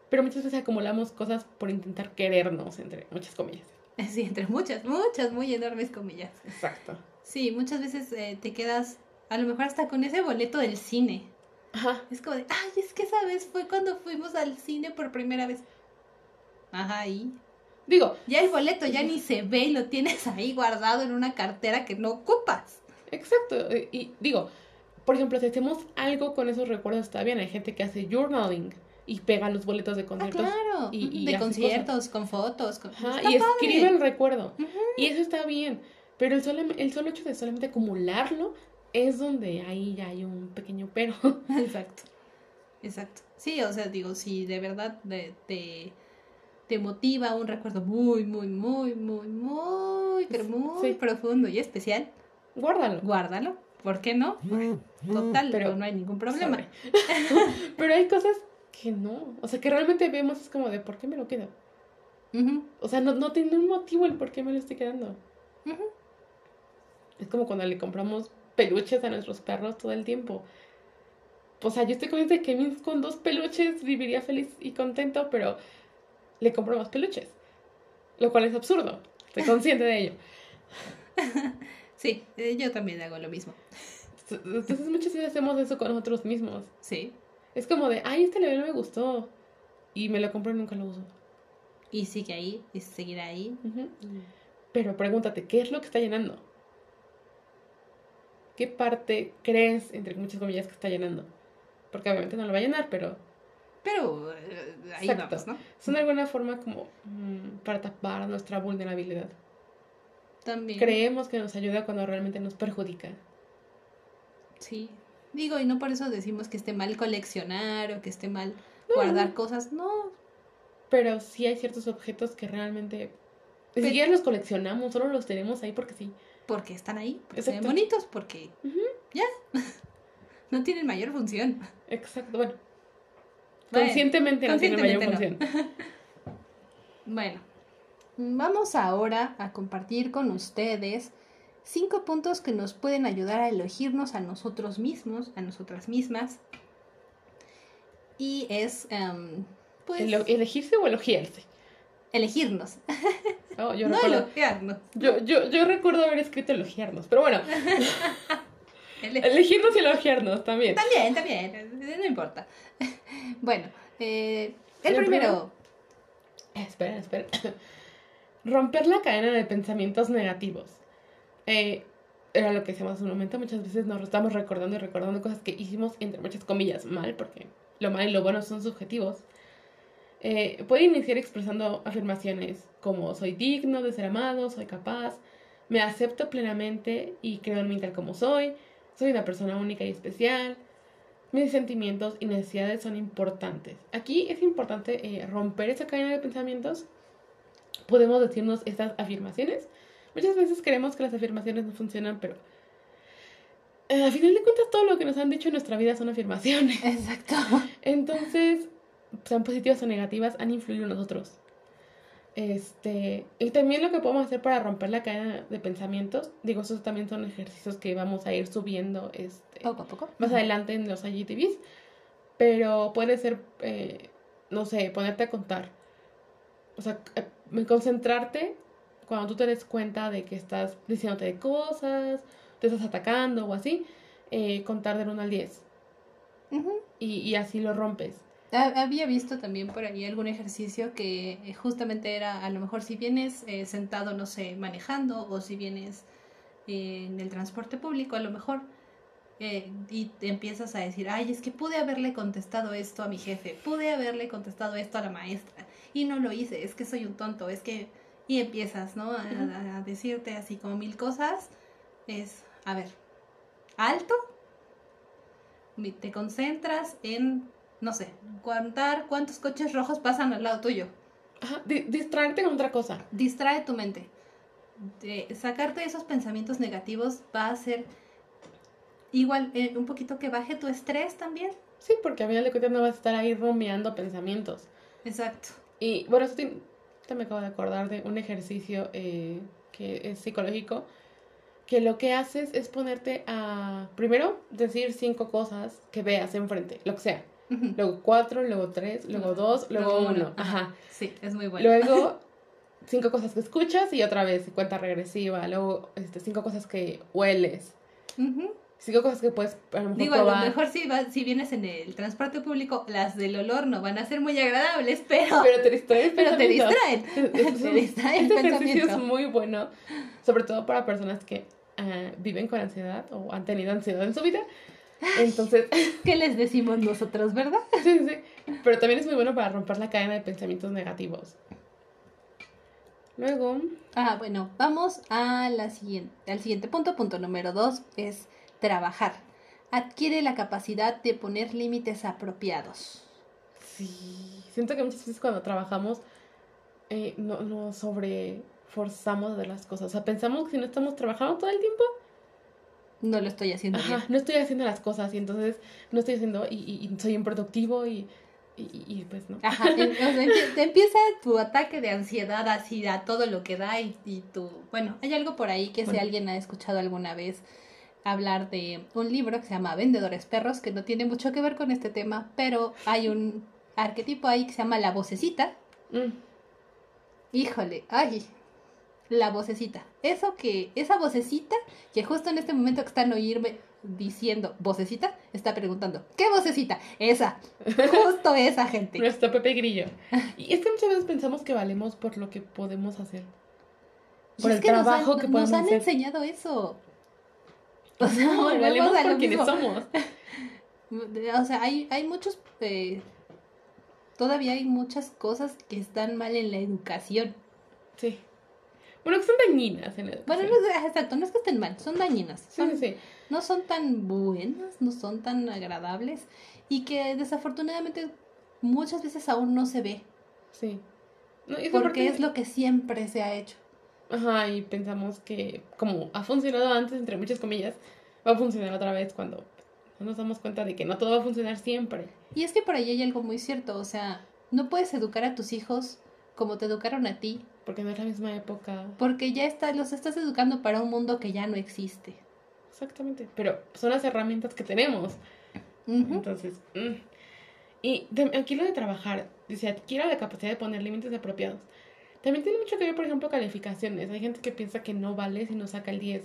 pero muchas veces acumulamos cosas por intentar querernos, entre muchas comillas. Sí, entre muchas, muchas, muy enormes comillas. Exacto. Sí, muchas veces eh, te quedas, a lo mejor hasta con ese boleto del cine. Ajá. Es como de, ay, es que esa vez fue cuando fuimos al cine por primera vez. Ajá, y. Digo. Ya el boleto ya ni se ve y lo tienes ahí guardado en una cartera que no ocupas. Exacto. Y, digo, por ejemplo, si hacemos algo con esos recuerdos está bien. Hay gente que hace journaling y pega los boletos de ah, conciertos. claro. Y, de conciertos, con fotos. y escribe el recuerdo. Y eso está bien. Pero el solo, el solo hecho de solamente acumularlo es donde ahí ya hay un pequeño pero. Exacto. Exacto. Sí, o sea, digo, si de verdad te, te motiva un recuerdo muy, muy, muy, muy, muy, pero muy profundo y especial, guárdalo. Guárdalo. ¿Por qué no? Total, pero no hay ningún problema. pero hay cosas que no. O sea, que realmente vemos es como de ¿por qué me lo quedo? O sea, no, no tiene un motivo el por qué me lo estoy quedando. Es como cuando le compramos peluches a nuestros perros todo el tiempo. O sea, yo estoy consciente de que con dos peluches viviría feliz y contento, pero le compro más peluches. Lo cual es absurdo. Estoy consciente de ello. Sí, eh, yo también hago lo mismo. Entonces muchas veces hacemos eso con nosotros mismos. Sí. Es como de, ay, este no me gustó. Y me lo compro y nunca lo uso. Y sigue ahí, y seguirá ahí. Pero pregúntate, ¿qué es lo que está llenando? ¿Qué parte crees, entre muchas comillas, que está llenando? Porque obviamente no lo va a llenar, pero... Pero eh, ahí vamos, ¿no? Son de alguna forma como mm, para tapar nuestra vulnerabilidad. También. Creemos que nos ayuda cuando realmente nos perjudica. Sí. Digo, y no por eso decimos que esté mal coleccionar o que esté mal guardar cosas. No. Pero sí hay ciertos objetos que realmente... Ni siquiera los coleccionamos, solo los tenemos ahí porque sí porque están ahí, porque son bonitos, porque ya, no tienen mayor función. Exacto, bueno. conscientemente, no tienen mayor función. bueno, vamos ahora a compartir con ustedes cinco puntos que nos pueden ayudar a elegirnos a nosotros mismos, a nosotras mismas. Y es, um, pues... ¿Elegirse o elogiarse? elegirnos. Oh, yo no elogiarnos. Yo, yo, yo recuerdo haber escrito elogiarnos, pero bueno. elegirnos y elogiarnos también. También, también, no importa. Bueno, eh, el, primero... Espera, espera. Romper la cadena de pensamientos negativos. Eh, era lo que decíamos hace un momento, muchas veces nos estamos recordando y recordando cosas que hicimos, entre muchas comillas, mal, porque lo mal y lo bueno son subjetivos. Eh, puede iniciar expresando afirmaciones como soy digno de ser amado, soy capaz, me acepto plenamente y creo en mí tal como soy, soy una persona única y especial, mis sentimientos y necesidades son importantes. Aquí es importante eh, romper esa cadena de pensamientos. Podemos decirnos estas afirmaciones. Muchas veces creemos que las afirmaciones no funcionan, pero eh, a final de cuentas todo lo que nos han dicho en nuestra vida son afirmaciones. Exacto. Entonces, sean positivas o negativas, han influido en nosotros. Este, y también lo que podemos hacer para romper la cadena de pensamientos, digo, esos también son ejercicios que vamos a ir subiendo este, poco a poco. más adelante en los IGTVs, pero puede ser, eh, no sé, ponerte a contar, o sea, concentrarte cuando tú te des cuenta de que estás diciéndote de cosas, te estás atacando o así, eh, contar del 1 al 10. y, y así lo rompes. Había visto también por ahí algún ejercicio que eh, justamente era, a lo mejor si vienes eh, sentado, no sé, manejando o si vienes eh, en el transporte público, a lo mejor, y te empiezas a decir, ay, es que pude haberle contestado esto a mi jefe, pude haberle contestado esto a la maestra y no lo hice, es que soy un tonto, es que... Y empiezas, ¿no? a decirte así como mil cosas. Es, a ver, alto, te concentras en no sé, contar cuántos coches rojos pasan al lado tuyo. Ajá, distraerte con otra cosa. Distrae tu mente. De sacarte esos pensamientos negativos va a hacer igual eh, un poquito que baje tu estrés también. Sí, porque a final de cuentas no vas a estar ahí rumiando pensamientos. Exacto. Y bueno, esto te, me acabo de acordar de un ejercicio eh, que es psicológico, que lo que haces es ponerte a, primero, decir cinco cosas que veas enfrente, lo que sea luego cuatro, luego tres, luego dos, luego uno. Ajá. Sí, es muy bueno. Luego cinco cosas que escuchas y otra vez cuenta regresiva. Luego este, cinco cosas que hueles. Cinco cosas que puedes a lo mejor Digo, a lo mejor si, si vienes en el transporte público, las del olor no van a ser muy agradables, pero... Pero te distraen. Pero te distraen. te distraen Este ejercicio es muy bueno, sobre todo para personas que ah, viven con ansiedad o han tenido ansiedad en su vida entonces, ¿qué les decimos nosotros, verdad? Sí, sí. Pero también es muy bueno para romper la cadena de pensamientos negativos. Luego. Ah, bueno, vamos a la siguiente, al siguiente punto. Punto número dos es trabajar. Adquiere la capacidad de poner límites apropiados. Sí, siento que muchas veces cuando trabajamos eh, no, no sobreforzamos de las cosas. O sea, pensamos que si no estamos trabajando todo el tiempo, no lo estoy haciendo Ajá, bien. no estoy haciendo las cosas y entonces no estoy haciendo y, y, y soy improductivo y, y, pues no. Ajá, o sea, te empieza tu ataque de ansiedad así a todo lo que da y, tu... Bueno, hay algo por ahí que si alguien ha escuchado alguna vez hablar de un libro que se llama Vendedores Perros, que no tiene mucho que ver con este tema, pero hay un arquetipo ahí que se llama la vocecita. Mm, Híjole, ay, la vocecita. Eso que, esa vocecita que justo en este momento que están oírme diciendo vocecita, está preguntando, ¿qué vocecita? Esa, justo esa gente. Nuestro Pepe Grillo. Y es que muchas veces pensamos que valemos por lo que podemos hacer. Y Por es el que nos trabajo han, que nos podemos han hacer. enseñado eso. O sea, No, volvemos valemos a lo por quienes mismo. somos. O sea, hay, hay muchos... eh, todavía hay muchas cosas que están mal en la educación. Sí. Bueno, que son dañinas en la Bueno, educación. no es, exacto, no es que estén mal, son dañinas. Sí, Son- sí, sí. no son tan buenas, no son tan agradables y que desafortunadamente muchas veces aún no se ve Sí. No, porque es lo que siempre se ha hecho. Ajá, y pensamos que como ha funcionado antes, entre muchas comillas, va a funcionar otra vez cuando no nos damos cuenta de que no todo va a funcionar siempre. Y es que por ahí hay algo muy cierto, o sea, no puedes educar a tus hijos como te educaron a ti, Porque no es la misma época. porque ya está, los estás educando para un mundo que ya no existe. Exactamente. Pero son las herramientas que tenemos. Ujú. Entonces, mm. y de- aquí lo de trabajar, dice, adquiera la capacidad de poner límites apropiados. También tiene mucho que ver, por ejemplo, calificaciones. Hay gente que piensa que no vale si no saca el 10.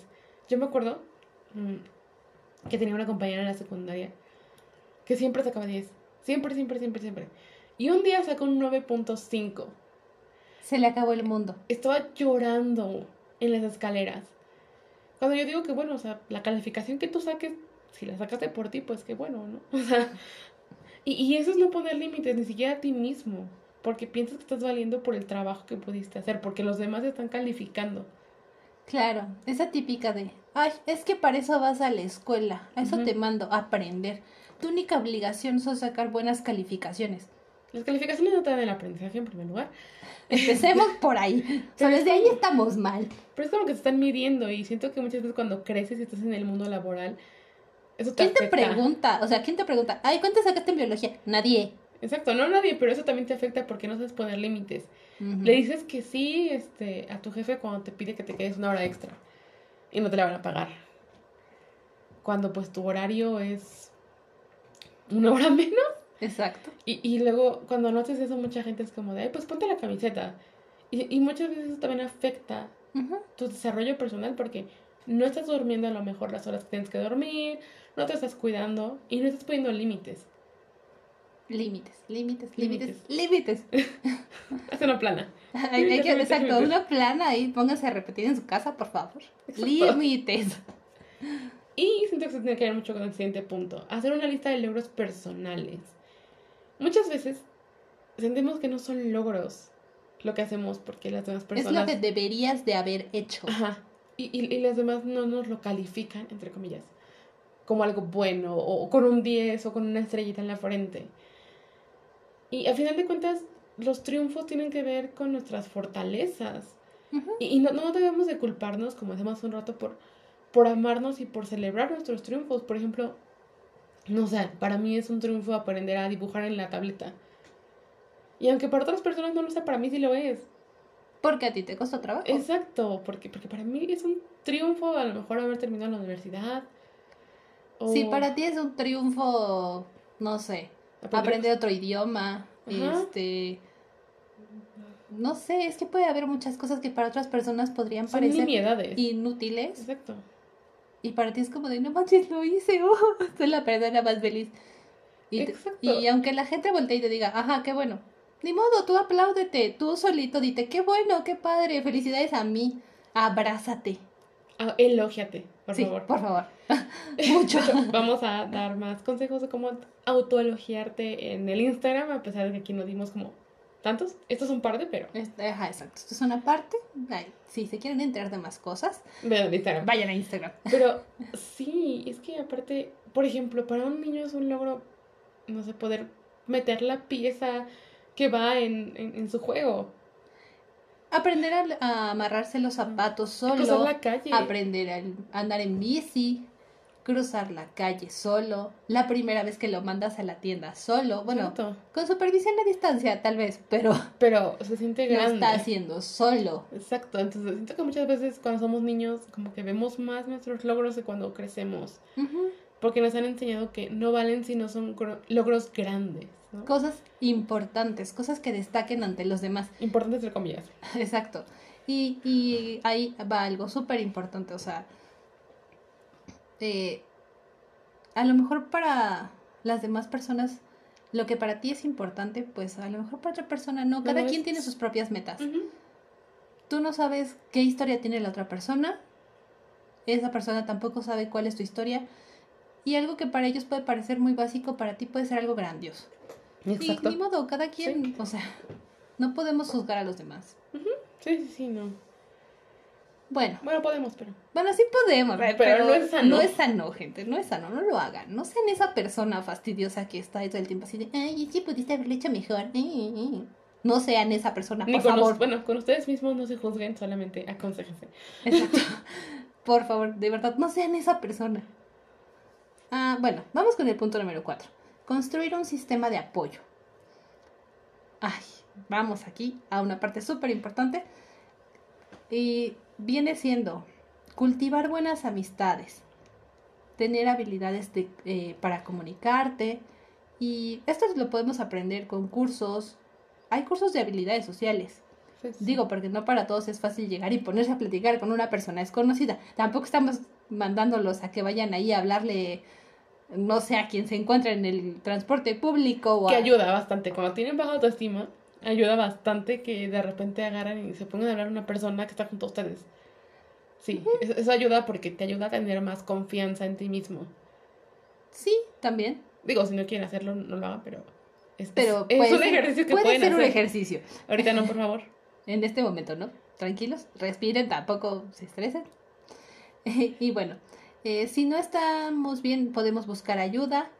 Yo me acuerdo mm, que tenía una compañera en la secundaria que siempre sacaba 10. Siempre, siempre, siempre, siempre. Y un día sacó un 9.5. Se le acabó el mundo. Estaba llorando en las escaleras. Cuando yo digo que, bueno, o sea, la calificación que tú saques, si la sacaste por ti, pues qué bueno, ¿no? O sea, y, y eso es no poner límites, ni siquiera a ti mismo, porque piensas que estás valiendo por el trabajo que pudiste hacer, porque los demás están calificando. Claro, esa típica de, ay, es que para eso vas a la escuela, a eso te mando, a aprender. Tu única obligación es sacar buenas calificaciones. Las calificaciones no te dan el aprendizaje en primer lugar, Empecemos por ahí. O sea, desde es ahí estamos mal. pero es como que te están midiendo y siento que muchas veces cuando creces y estás en el mundo laboral, eso te ¿Quién te afecta. pregunta? O sea, ¿quién te pregunta? Ay, ¿cuánto sacaste en biología? Nadie. Exacto, no nadie, pero eso también te afecta porque no sabes poner límites. Le dices que sí este, a tu jefe cuando te pide que te quedes una hora extra y no te la van a pagar. Cuando pues tu horario es una hora menos. Exacto. Y, y luego cuando no haces eso mucha gente es como de, ay, pues ponte la camiseta. Y, y muchas veces eso también afecta tu desarrollo personal porque no estás durmiendo a lo mejor las horas que tienes que dormir, no te estás cuidando y no estás poniendo límites. Límites, límites, Límites. límites. Haz una plana. Hay, hay que, exacto, una plana ahí, pónganse a repetir en su casa, por favor. Límites. Y siento que se tiene que ver mucho con el siguiente punto. Hacer una lista de logros personales. Muchas veces sentimos que no son logros lo que hacemos porque las demás Es personas... lo que deberías de haber hecho. Ajá. Y, y, y las demás no nos lo califican, entre comillas, como algo bueno, o, o con un 10 o con una estrellita en la frente. Y a final de cuentas, los triunfos tienen que ver con nuestras fortalezas. Y, y no, no debemos de culparnos, como decíamos hace un rato, por, por amarnos y por celebrar nuestros triunfos. Por ejemplo, no sé, para mí es un triunfo aprender a dibujar en la tableta. Y aunque para otras personas no lo sea, para mí sí lo es. Porque a ti te costó trabajo. Exacto, porque, porque para mí es un triunfo a lo mejor haber terminado la universidad. O Si para ti es un triunfo, no sé, aprender otro idioma, Ajá. este... No sé, es que puede haber muchas cosas que para otras personas podrían Son parecer nimiedades. inútiles. Exacto. Y para ti es como de, no manches, lo hice, oh, soy la persona más feliz. Y, Exacto. y aunque la gente voltee y te diga, ajá, qué bueno. Ni modo, tú apláudete, tú solito dite, qué bueno, qué padre, felicidades a mí. Abrázate. Ah, elógiate, por sí, favor. por favor. Mucho. Vamos a dar más consejos de cómo autoelogiarte en el Instagram, a pesar de que aquí no dimos como tantos. Esto es un par de, pero. Este, ajá, exacto. Esto es una parte. Ay, si se quieren enterar de más cosas, Vean Instagram. vayan a Instagram. Pero sí, es que aparte, por ejemplo, para un niño es un logro, no sé, poder meter la pieza que va en, en, en su juego. Aprender a, a amarrarse los zapatos solo. Cruzar la calle. Aprender a andar en bici. Cruzar la calle solo. La primera vez que lo mandas a la tienda solo. Bueno, con supervisión a distancia, tal vez, pero Pero se siente lo grande. está haciendo solo. Exacto, entonces siento que muchas veces cuando somos niños como que vemos más nuestros logros de cuando crecemos, porque nos han enseñado que no valen si no son gro- logros grandes, ¿no? Cosas importantes, cosas que destaquen ante los demás. Importantes entre comillas. Exacto. Y, y ahí va algo súper importante, o sea, eh, a lo mejor para las demás personas, lo que para ti es importante, pues a lo mejor para otra persona no. Cada No, quien es- tiene sus propias metas. Tú no sabes qué historia tiene la otra persona, esa persona tampoco sabe cuál es tu historia, y algo que para ellos puede parecer muy básico, para ti puede ser algo grandioso. Exacto. Y ni modo, cada quien, o sea, no podemos juzgar a los demás. Sí, sí, sí, no. Bueno, Bueno, podemos, pero... Bueno, sí podemos, Pero pero, no es sano. No es sano, gente, no es sano, no lo hagan. No sean esa persona fastidiosa que está ahí todo el tiempo así de, ay, que pudiste haberlo hecho mejor. eh, eh, eh". No sean esa persona, Ni por con los- favor. bueno, con ustedes mismos no se juzguen, solamente aconsejense. Exacto. Por favor, de verdad, no sean esa persona. Ah, bueno, vamos con el punto número cuatro. Construir un sistema de apoyo. Ay, vamos aquí a una parte súper importante. Y viene siendo cultivar buenas amistades, tener habilidades de, eh, para comunicarte. Y esto lo podemos aprender con cursos. Hay cursos de habilidades sociales. Sí, sí. Digo, porque no para todos es fácil llegar y ponerse a platicar con una persona desconocida. Tampoco estamos mandándolos a que vayan ahí a hablarle, no sé, a quien se encuentra en el transporte público o que ayuda bastante. Cuando tienen baja autoestima, ayuda bastante que de repente agarran y se pongan a hablar a una persona que está junto a ustedes. Sí, eso, eso ayuda porque te ayuda a tener más confianza en ti mismo. Sí, también. Digo, si no quieren hacerlo, no lo hagan, pero es, Pero es, un ser- ejercicio que puede pueden ser un hacer. ejercicio. Ahorita no, por favor. En este momento, ¿no? Tranquilos, respiren, tampoco se estresen. y bueno, eh, si no estamos bien, podemos buscar ayuda.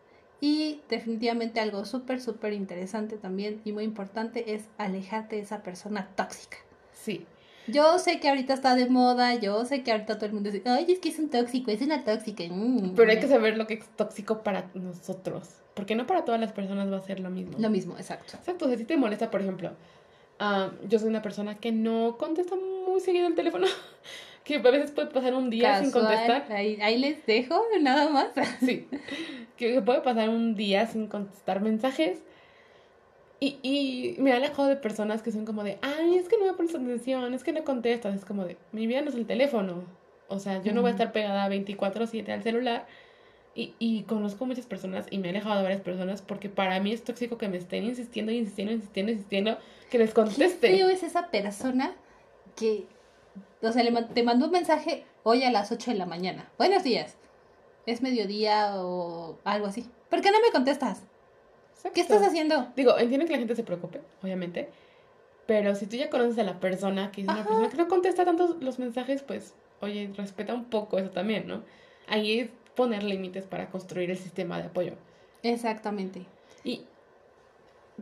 Y definitivamente algo súper, súper interesante también y muy importante es alejarte de esa persona tóxica. Sí. Yo sé que ahorita está de moda, yo sé que ahorita todo el mundo dice, ay, es que es un tóxico, es una tóxica. mm". Pero hay que saber lo que es tóxico para nosotros. Porque no para todas las personas va a ser lo mismo. Lo mismo, exacto. Exacto, o sea, si te molesta, por ejemplo, ah, yo soy una persona que no contesta muy seguido el teléfono, que a veces puede pasar un día sin Casual, contestar. Ahí, ahí les dejo, nada más. Sí, que puede pasar un día sin contestar mensajes. Y, y me he alejado de personas que son como de, ay, es que no me pones atención, es que no contestas. Es como de, mi vida no es el teléfono. O sea, yo no voy a estar pegada 24/7 al celular. Y, y conozco muchas personas y me he alejado de varias personas porque para mí es tóxico que me estén insistiendo, insistiendo, insistiendo, insistiendo que les Qué conteste. feo es esa persona que, o sea, te mandó un mensaje hoy a las 8 de la mañana. Buenos días. Es mediodía o algo así. ¿Por qué no me contestas? ¿Qué estás haciendo? Digo, entiendo que la gente se preocupe, obviamente. Pero si tú ya conoces a la persona, que es una persona que no contesta tanto los mensajes, pues, oye, respeta un poco eso también, ¿no? Ahí es poner límites para construir el sistema de apoyo. Exactamente. Y,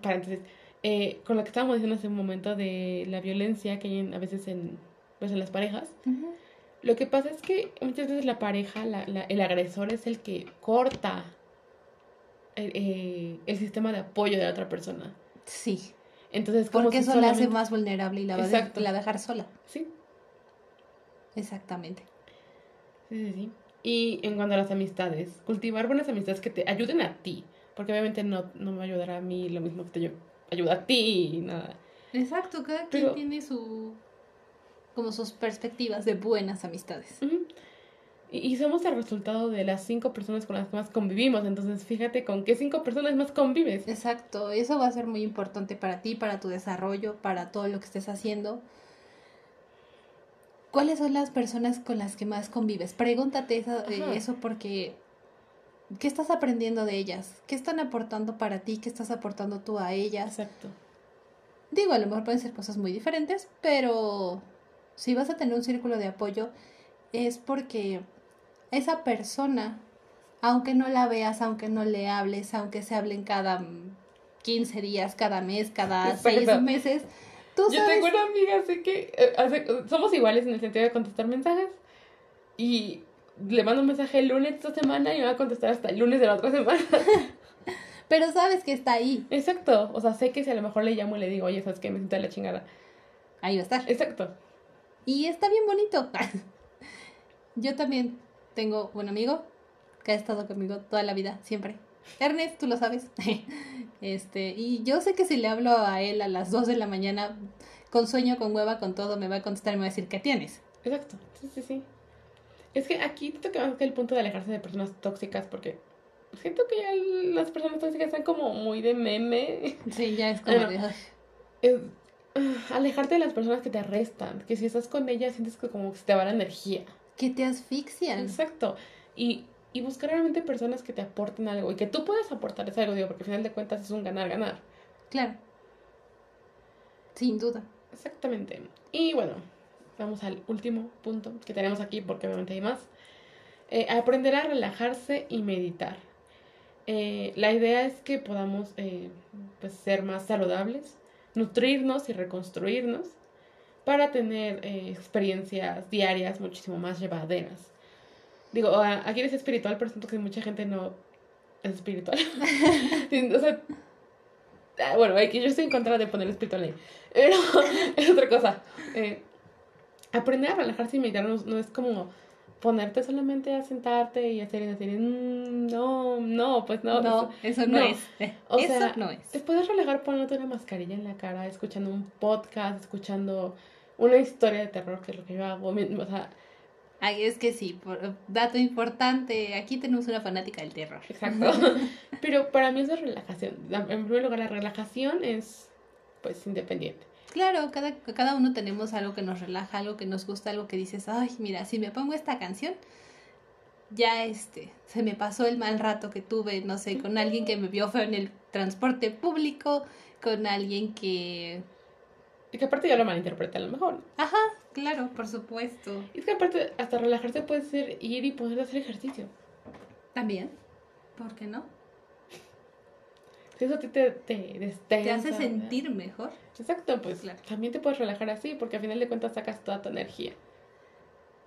paréntesis, eh, con lo que estábamos diciendo hace un momento de la violencia que hay en- a veces en, pues, en las parejas, lo que pasa es que muchas veces la pareja, la- la- el agresor es el que corta el, eh, el sistema de apoyo de la otra persona. Sí. Entonces, como Porque si eso la hace más vulnerable y la va, a de- la dejar sola. Sí, Exactamente. sí, sí, sí. Y en cuanto a las amistades, cultivar buenas amistades que te ayuden a ti. Porque obviamente no, no me va a mí lo mismo que te ayu- ayuda a ti y nada. Exacto, cada Pero- quien tiene su como sus perspectivas de buenas amistades. Y, y somos el resultado de las cinco personas con las que más convivimos. Entonces, fíjate con qué cinco personas más convives. Exacto, eso va a ser muy importante para ti, para tu desarrollo, para todo lo que estés haciendo. ¿Cuáles son las personas con las que más convives? Pregúntate eso, eh, eso porque ¿qué estás aprendiendo de ellas? ¿Qué están aportando para ti? ¿Qué estás aportando tú a ellas? Exacto. Digo, a lo mejor pueden ser cosas muy diferentes, pero si vas a tener un círculo de apoyo es porque esa persona, aunque no la veas, aunque no le hables, aunque se hablen cada 15 días, cada mes, cada seis meses, tú Yo tengo una amiga, así que eh, somos iguales en el sentido de contestar mensajes y le mando un mensaje el lunes de esta semana y me va a contestar hasta el lunes de la otra semana. Pero sabes que está ahí. Exacto. O sea, sé que si a lo mejor le llamo y le digo, oye, ¿sabes qué? Me siento de la chingada. Ahí va a estar. Exacto. Y está bien bonito. Yo también tengo un amigo que ha estado conmigo toda la vida, siempre. Ernest, tú lo sabes. este, y yo sé que si le hablo a él a las 2 de la mañana, con sueño, con hueva, con todo, me va a contestar y me va a decir, ¿qué tienes? Exacto. Sí, sí, sí. Es que aquí toca más que el punto de alejarse de personas tóxicas porque siento que ya las personas tóxicas están como muy de meme. Sí, ya es como de... Es, alejarte de las personas que te arrestan, que si estás con ellas sientes que como que se te va la energía. Que te asfixian. Exacto. Y, y buscar realmente personas que te aporten algo y que tú puedas aportar ese algo, digo, porque al final de cuentas es un ganar-ganar. Claro. Sin duda. Exactamente. Y bueno, vamos al último punto que tenemos aquí, porque obviamente hay más. Eh, aprender a relajarse y meditar. Eh, la idea es que podamos eh, pues, ser más saludables, nutrirnos y reconstruirnos para tener experiencias diarias muchísimo más llevaderas. Digo, aquí es espiritual, pero siento que mucha gente no es espiritual. o sea, ah, bueno, yo estoy en contra de poner espiritual ahí, pero es otra cosa aprender a relajarse y meditar no, es como ponerte solamente a sentarte y hacer y decir, mm, no, no, pues no. No, eso, no, es. O eso sea, no es. Te puedes relajar poniéndote una mascarilla en la cara, escuchando un podcast, escuchando una historia de terror, que es lo que yo hago. O sea, Ay, es que sí, dato importante, aquí tenemos una fanática del terror. Exacto. Pero para mí eso es relajación. En primer lugar, la relajación es pues independiente. Claro, cada, cada uno tenemos algo que nos relaja, algo que nos gusta, algo que dices, ay, mira, si me pongo esta canción, ya este, se me pasó el mal rato que tuve, no sé, con alguien que me vio feo en el transporte público, con alguien que... Y que aparte ya lo malinterpreta a lo mejor. Ajá, claro, por supuesto. Y es que aparte hasta relajarse puede ser ir y poder hacer ejercicio. También, ¿por qué no? Eso a ti te, te Te hace sentir mejor. Exacto, pues también te puedes relajar así, porque al final de cuentas sacas toda tu energía.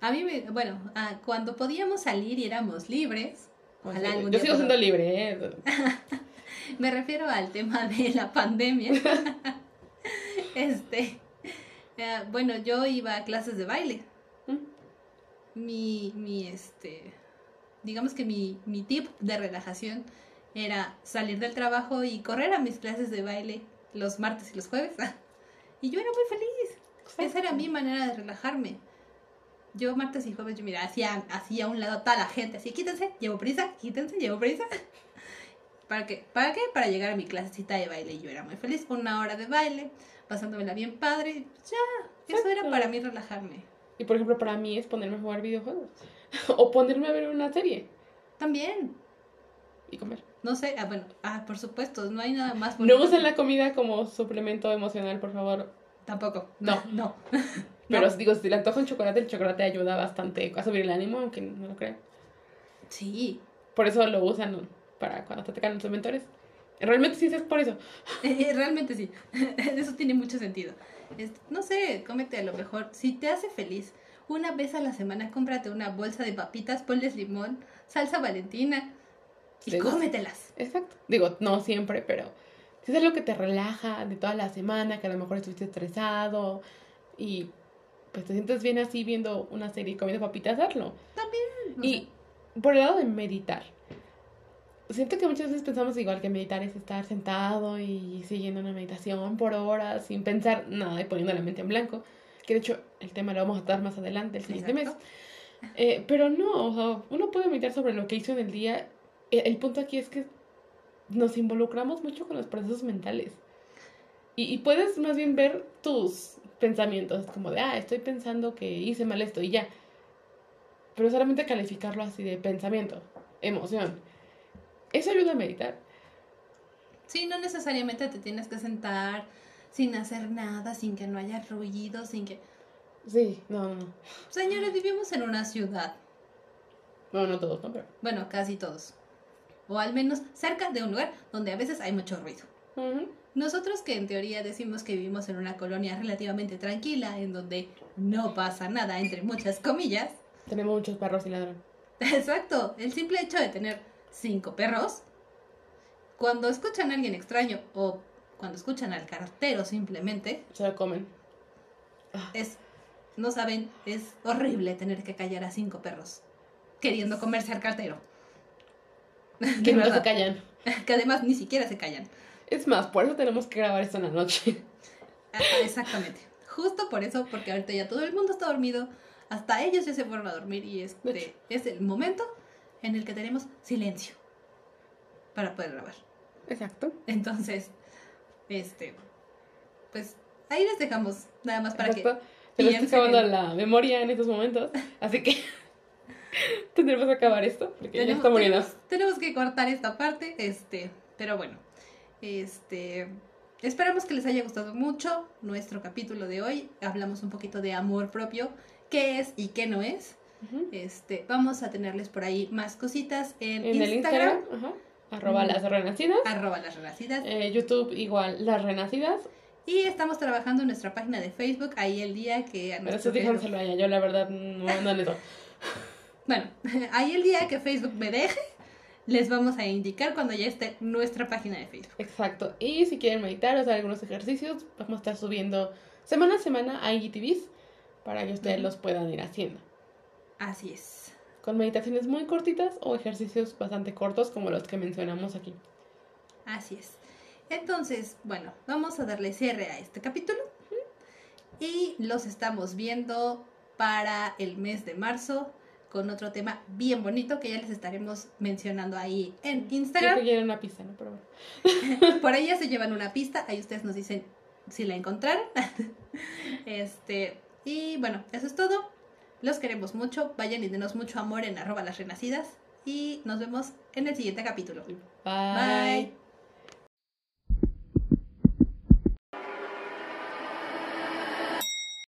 A mí, me, bueno, cuando podíamos salir y éramos libres, ojalá Yo sigo siendo libre, ¿eh? me refiero al tema de la pandemia. este, eh, bueno, yo iba a clases de baile. ¿Mm? Mi, mi, este, digamos que mi, mi tip de relajación era salir del trabajo y correr a mis clases de baile los martes y los jueves. y yo era muy feliz. Esa era mi manera de relajarme. Yo martes y jueves, yo mira, hacía, hacía a un lado toda la gente, así, quítense, llevo prisa, quítense, llevo prisa. ¿Para qué? ¿Para qué? Para llegar a mi clasecita de baile. Y yo era muy feliz, una hora de baile, pasándomela bien padre. Ya, eso era para mí relajarme. Y por ejemplo, para mí es ponerme a jugar videojuegos. o ponerme a ver una serie. También. Y comer. No sé, ah, bueno, ah, por supuesto, no hay nada más bonito. No usen la comida como suplemento emocional, por favor. Tampoco. No. No. Pero digo, si le antojo un chocolate, el chocolate ayuda bastante a subir el ánimo, aunque no lo crean. Sí. Por eso lo usan para cuando te atacan los mentores. Realmente sí es por eso. Eh, eh, realmente sí. eso tiene mucho sentido. no sé, cómete a lo mejor. Si te hace feliz, una vez a la semana cómprate una bolsa de papitas, ponles limón, salsa valentina y cómetelas. Exacto. Digo, no siempre, pero si es algo que te relaja de toda la semana, que a lo mejor estuviste estresado y pues te sientes bien así viendo una serie y comiendo papitas, hazlo. También. Y por el lado de meditar. Siento que muchas veces pensamos igual que meditar es estar sentado y siguiendo una meditación por horas sin pensar nada y poniendo la mente en blanco. Que de hecho el tema lo vamos a dar más adelante el siguiente mes. Eh, pero no, o sea, uno puede meditar sobre lo que hizo en el día el punto aquí es que nos involucramos mucho con los procesos mentales. Y, puedes más bien ver tus pensamientos, como de, ah, estoy pensando que hice mal esto y ya. Pero solamente calificarlo así de pensamiento, emoción. Eso ayuda a meditar. Sí, no necesariamente te tienes que sentar sin hacer nada, sin que no haya ruido, sin que... Sí, no, no, no. Señores, vivimos en una ciudad. Bueno, no todos, ¿no? Pero... Bueno, casi todos. O al menos cerca de un lugar donde a veces hay mucho ruido. Nosotros que en teoría decimos que vivimos en una colonia relativamente tranquila, en donde no pasa nada, entre muchas comillas. Tenemos muchos perros y ladrón. Exacto, el simple hecho de tener cinco perros, cuando escuchan a alguien extraño o cuando escuchan al cartero simplemente, Se lo comen. es, no saben, es horrible tener que callar a cinco perros queriendo comerse al cartero. Que no se callan. Que además ni siquiera se callan. Es más, por eso tenemos que grabar esto en la noche. Ajá, exactamente. Justo por eso, porque ahorita ya todo el mundo está dormido, hasta ellos ya se fueron a dormir y este es el momento en el que tenemos silencio para poder grabar. Exacto. Entonces, este, pues ahí les dejamos nada más para que. Se está piensen acabando la memoria en estos momentos. Así que tendremos que acabar esto porque ya está muriendo. tenemos- tenemos que cortar esta parte, este, pero bueno, este, esperamos que les haya gustado mucho nuestro capítulo de hoy. Hablamos un poquito de amor propio, qué es y qué no es. Este, vamos a tenerles por ahí más cositas en, En el Instagram, ajá, arroba Mm. las renacidas. arroba las renacidas. Eh, YouTube igual, las renacidas. Y estamos trabajando en nuestra página de Facebook, ahí el día que a Pero eso díganselo a ella. Yo la verdad no en eso. Bueno, ahí el día que Facebook me deje, les vamos a indicar cuando ya esté nuestra página de Facebook. Exacto. Y si quieren meditar o hacer algunos ejercicios, vamos a estar subiendo semana a semana a IGTVs para que ustedes los puedan ir haciendo. Así es. Con meditaciones muy cortitas o ejercicios bastante cortos como los que mencionamos aquí. Así es. Entonces, bueno, vamos a darle cierre a este capítulo. Y los estamos viendo para el mes de marzo con otro tema bien bonito que ya les estaremos mencionando ahí en Creo que Instagram. una pista, ¿no? Pero bueno. Por ahí ya se llevan una pista, ahí ustedes nos dicen si la encontraron. Este, y bueno, eso es todo. Los queremos mucho. Vayan y denos mucho amor en arroba las renacidas. Y nos vemos en el siguiente capítulo. Bye. Bye.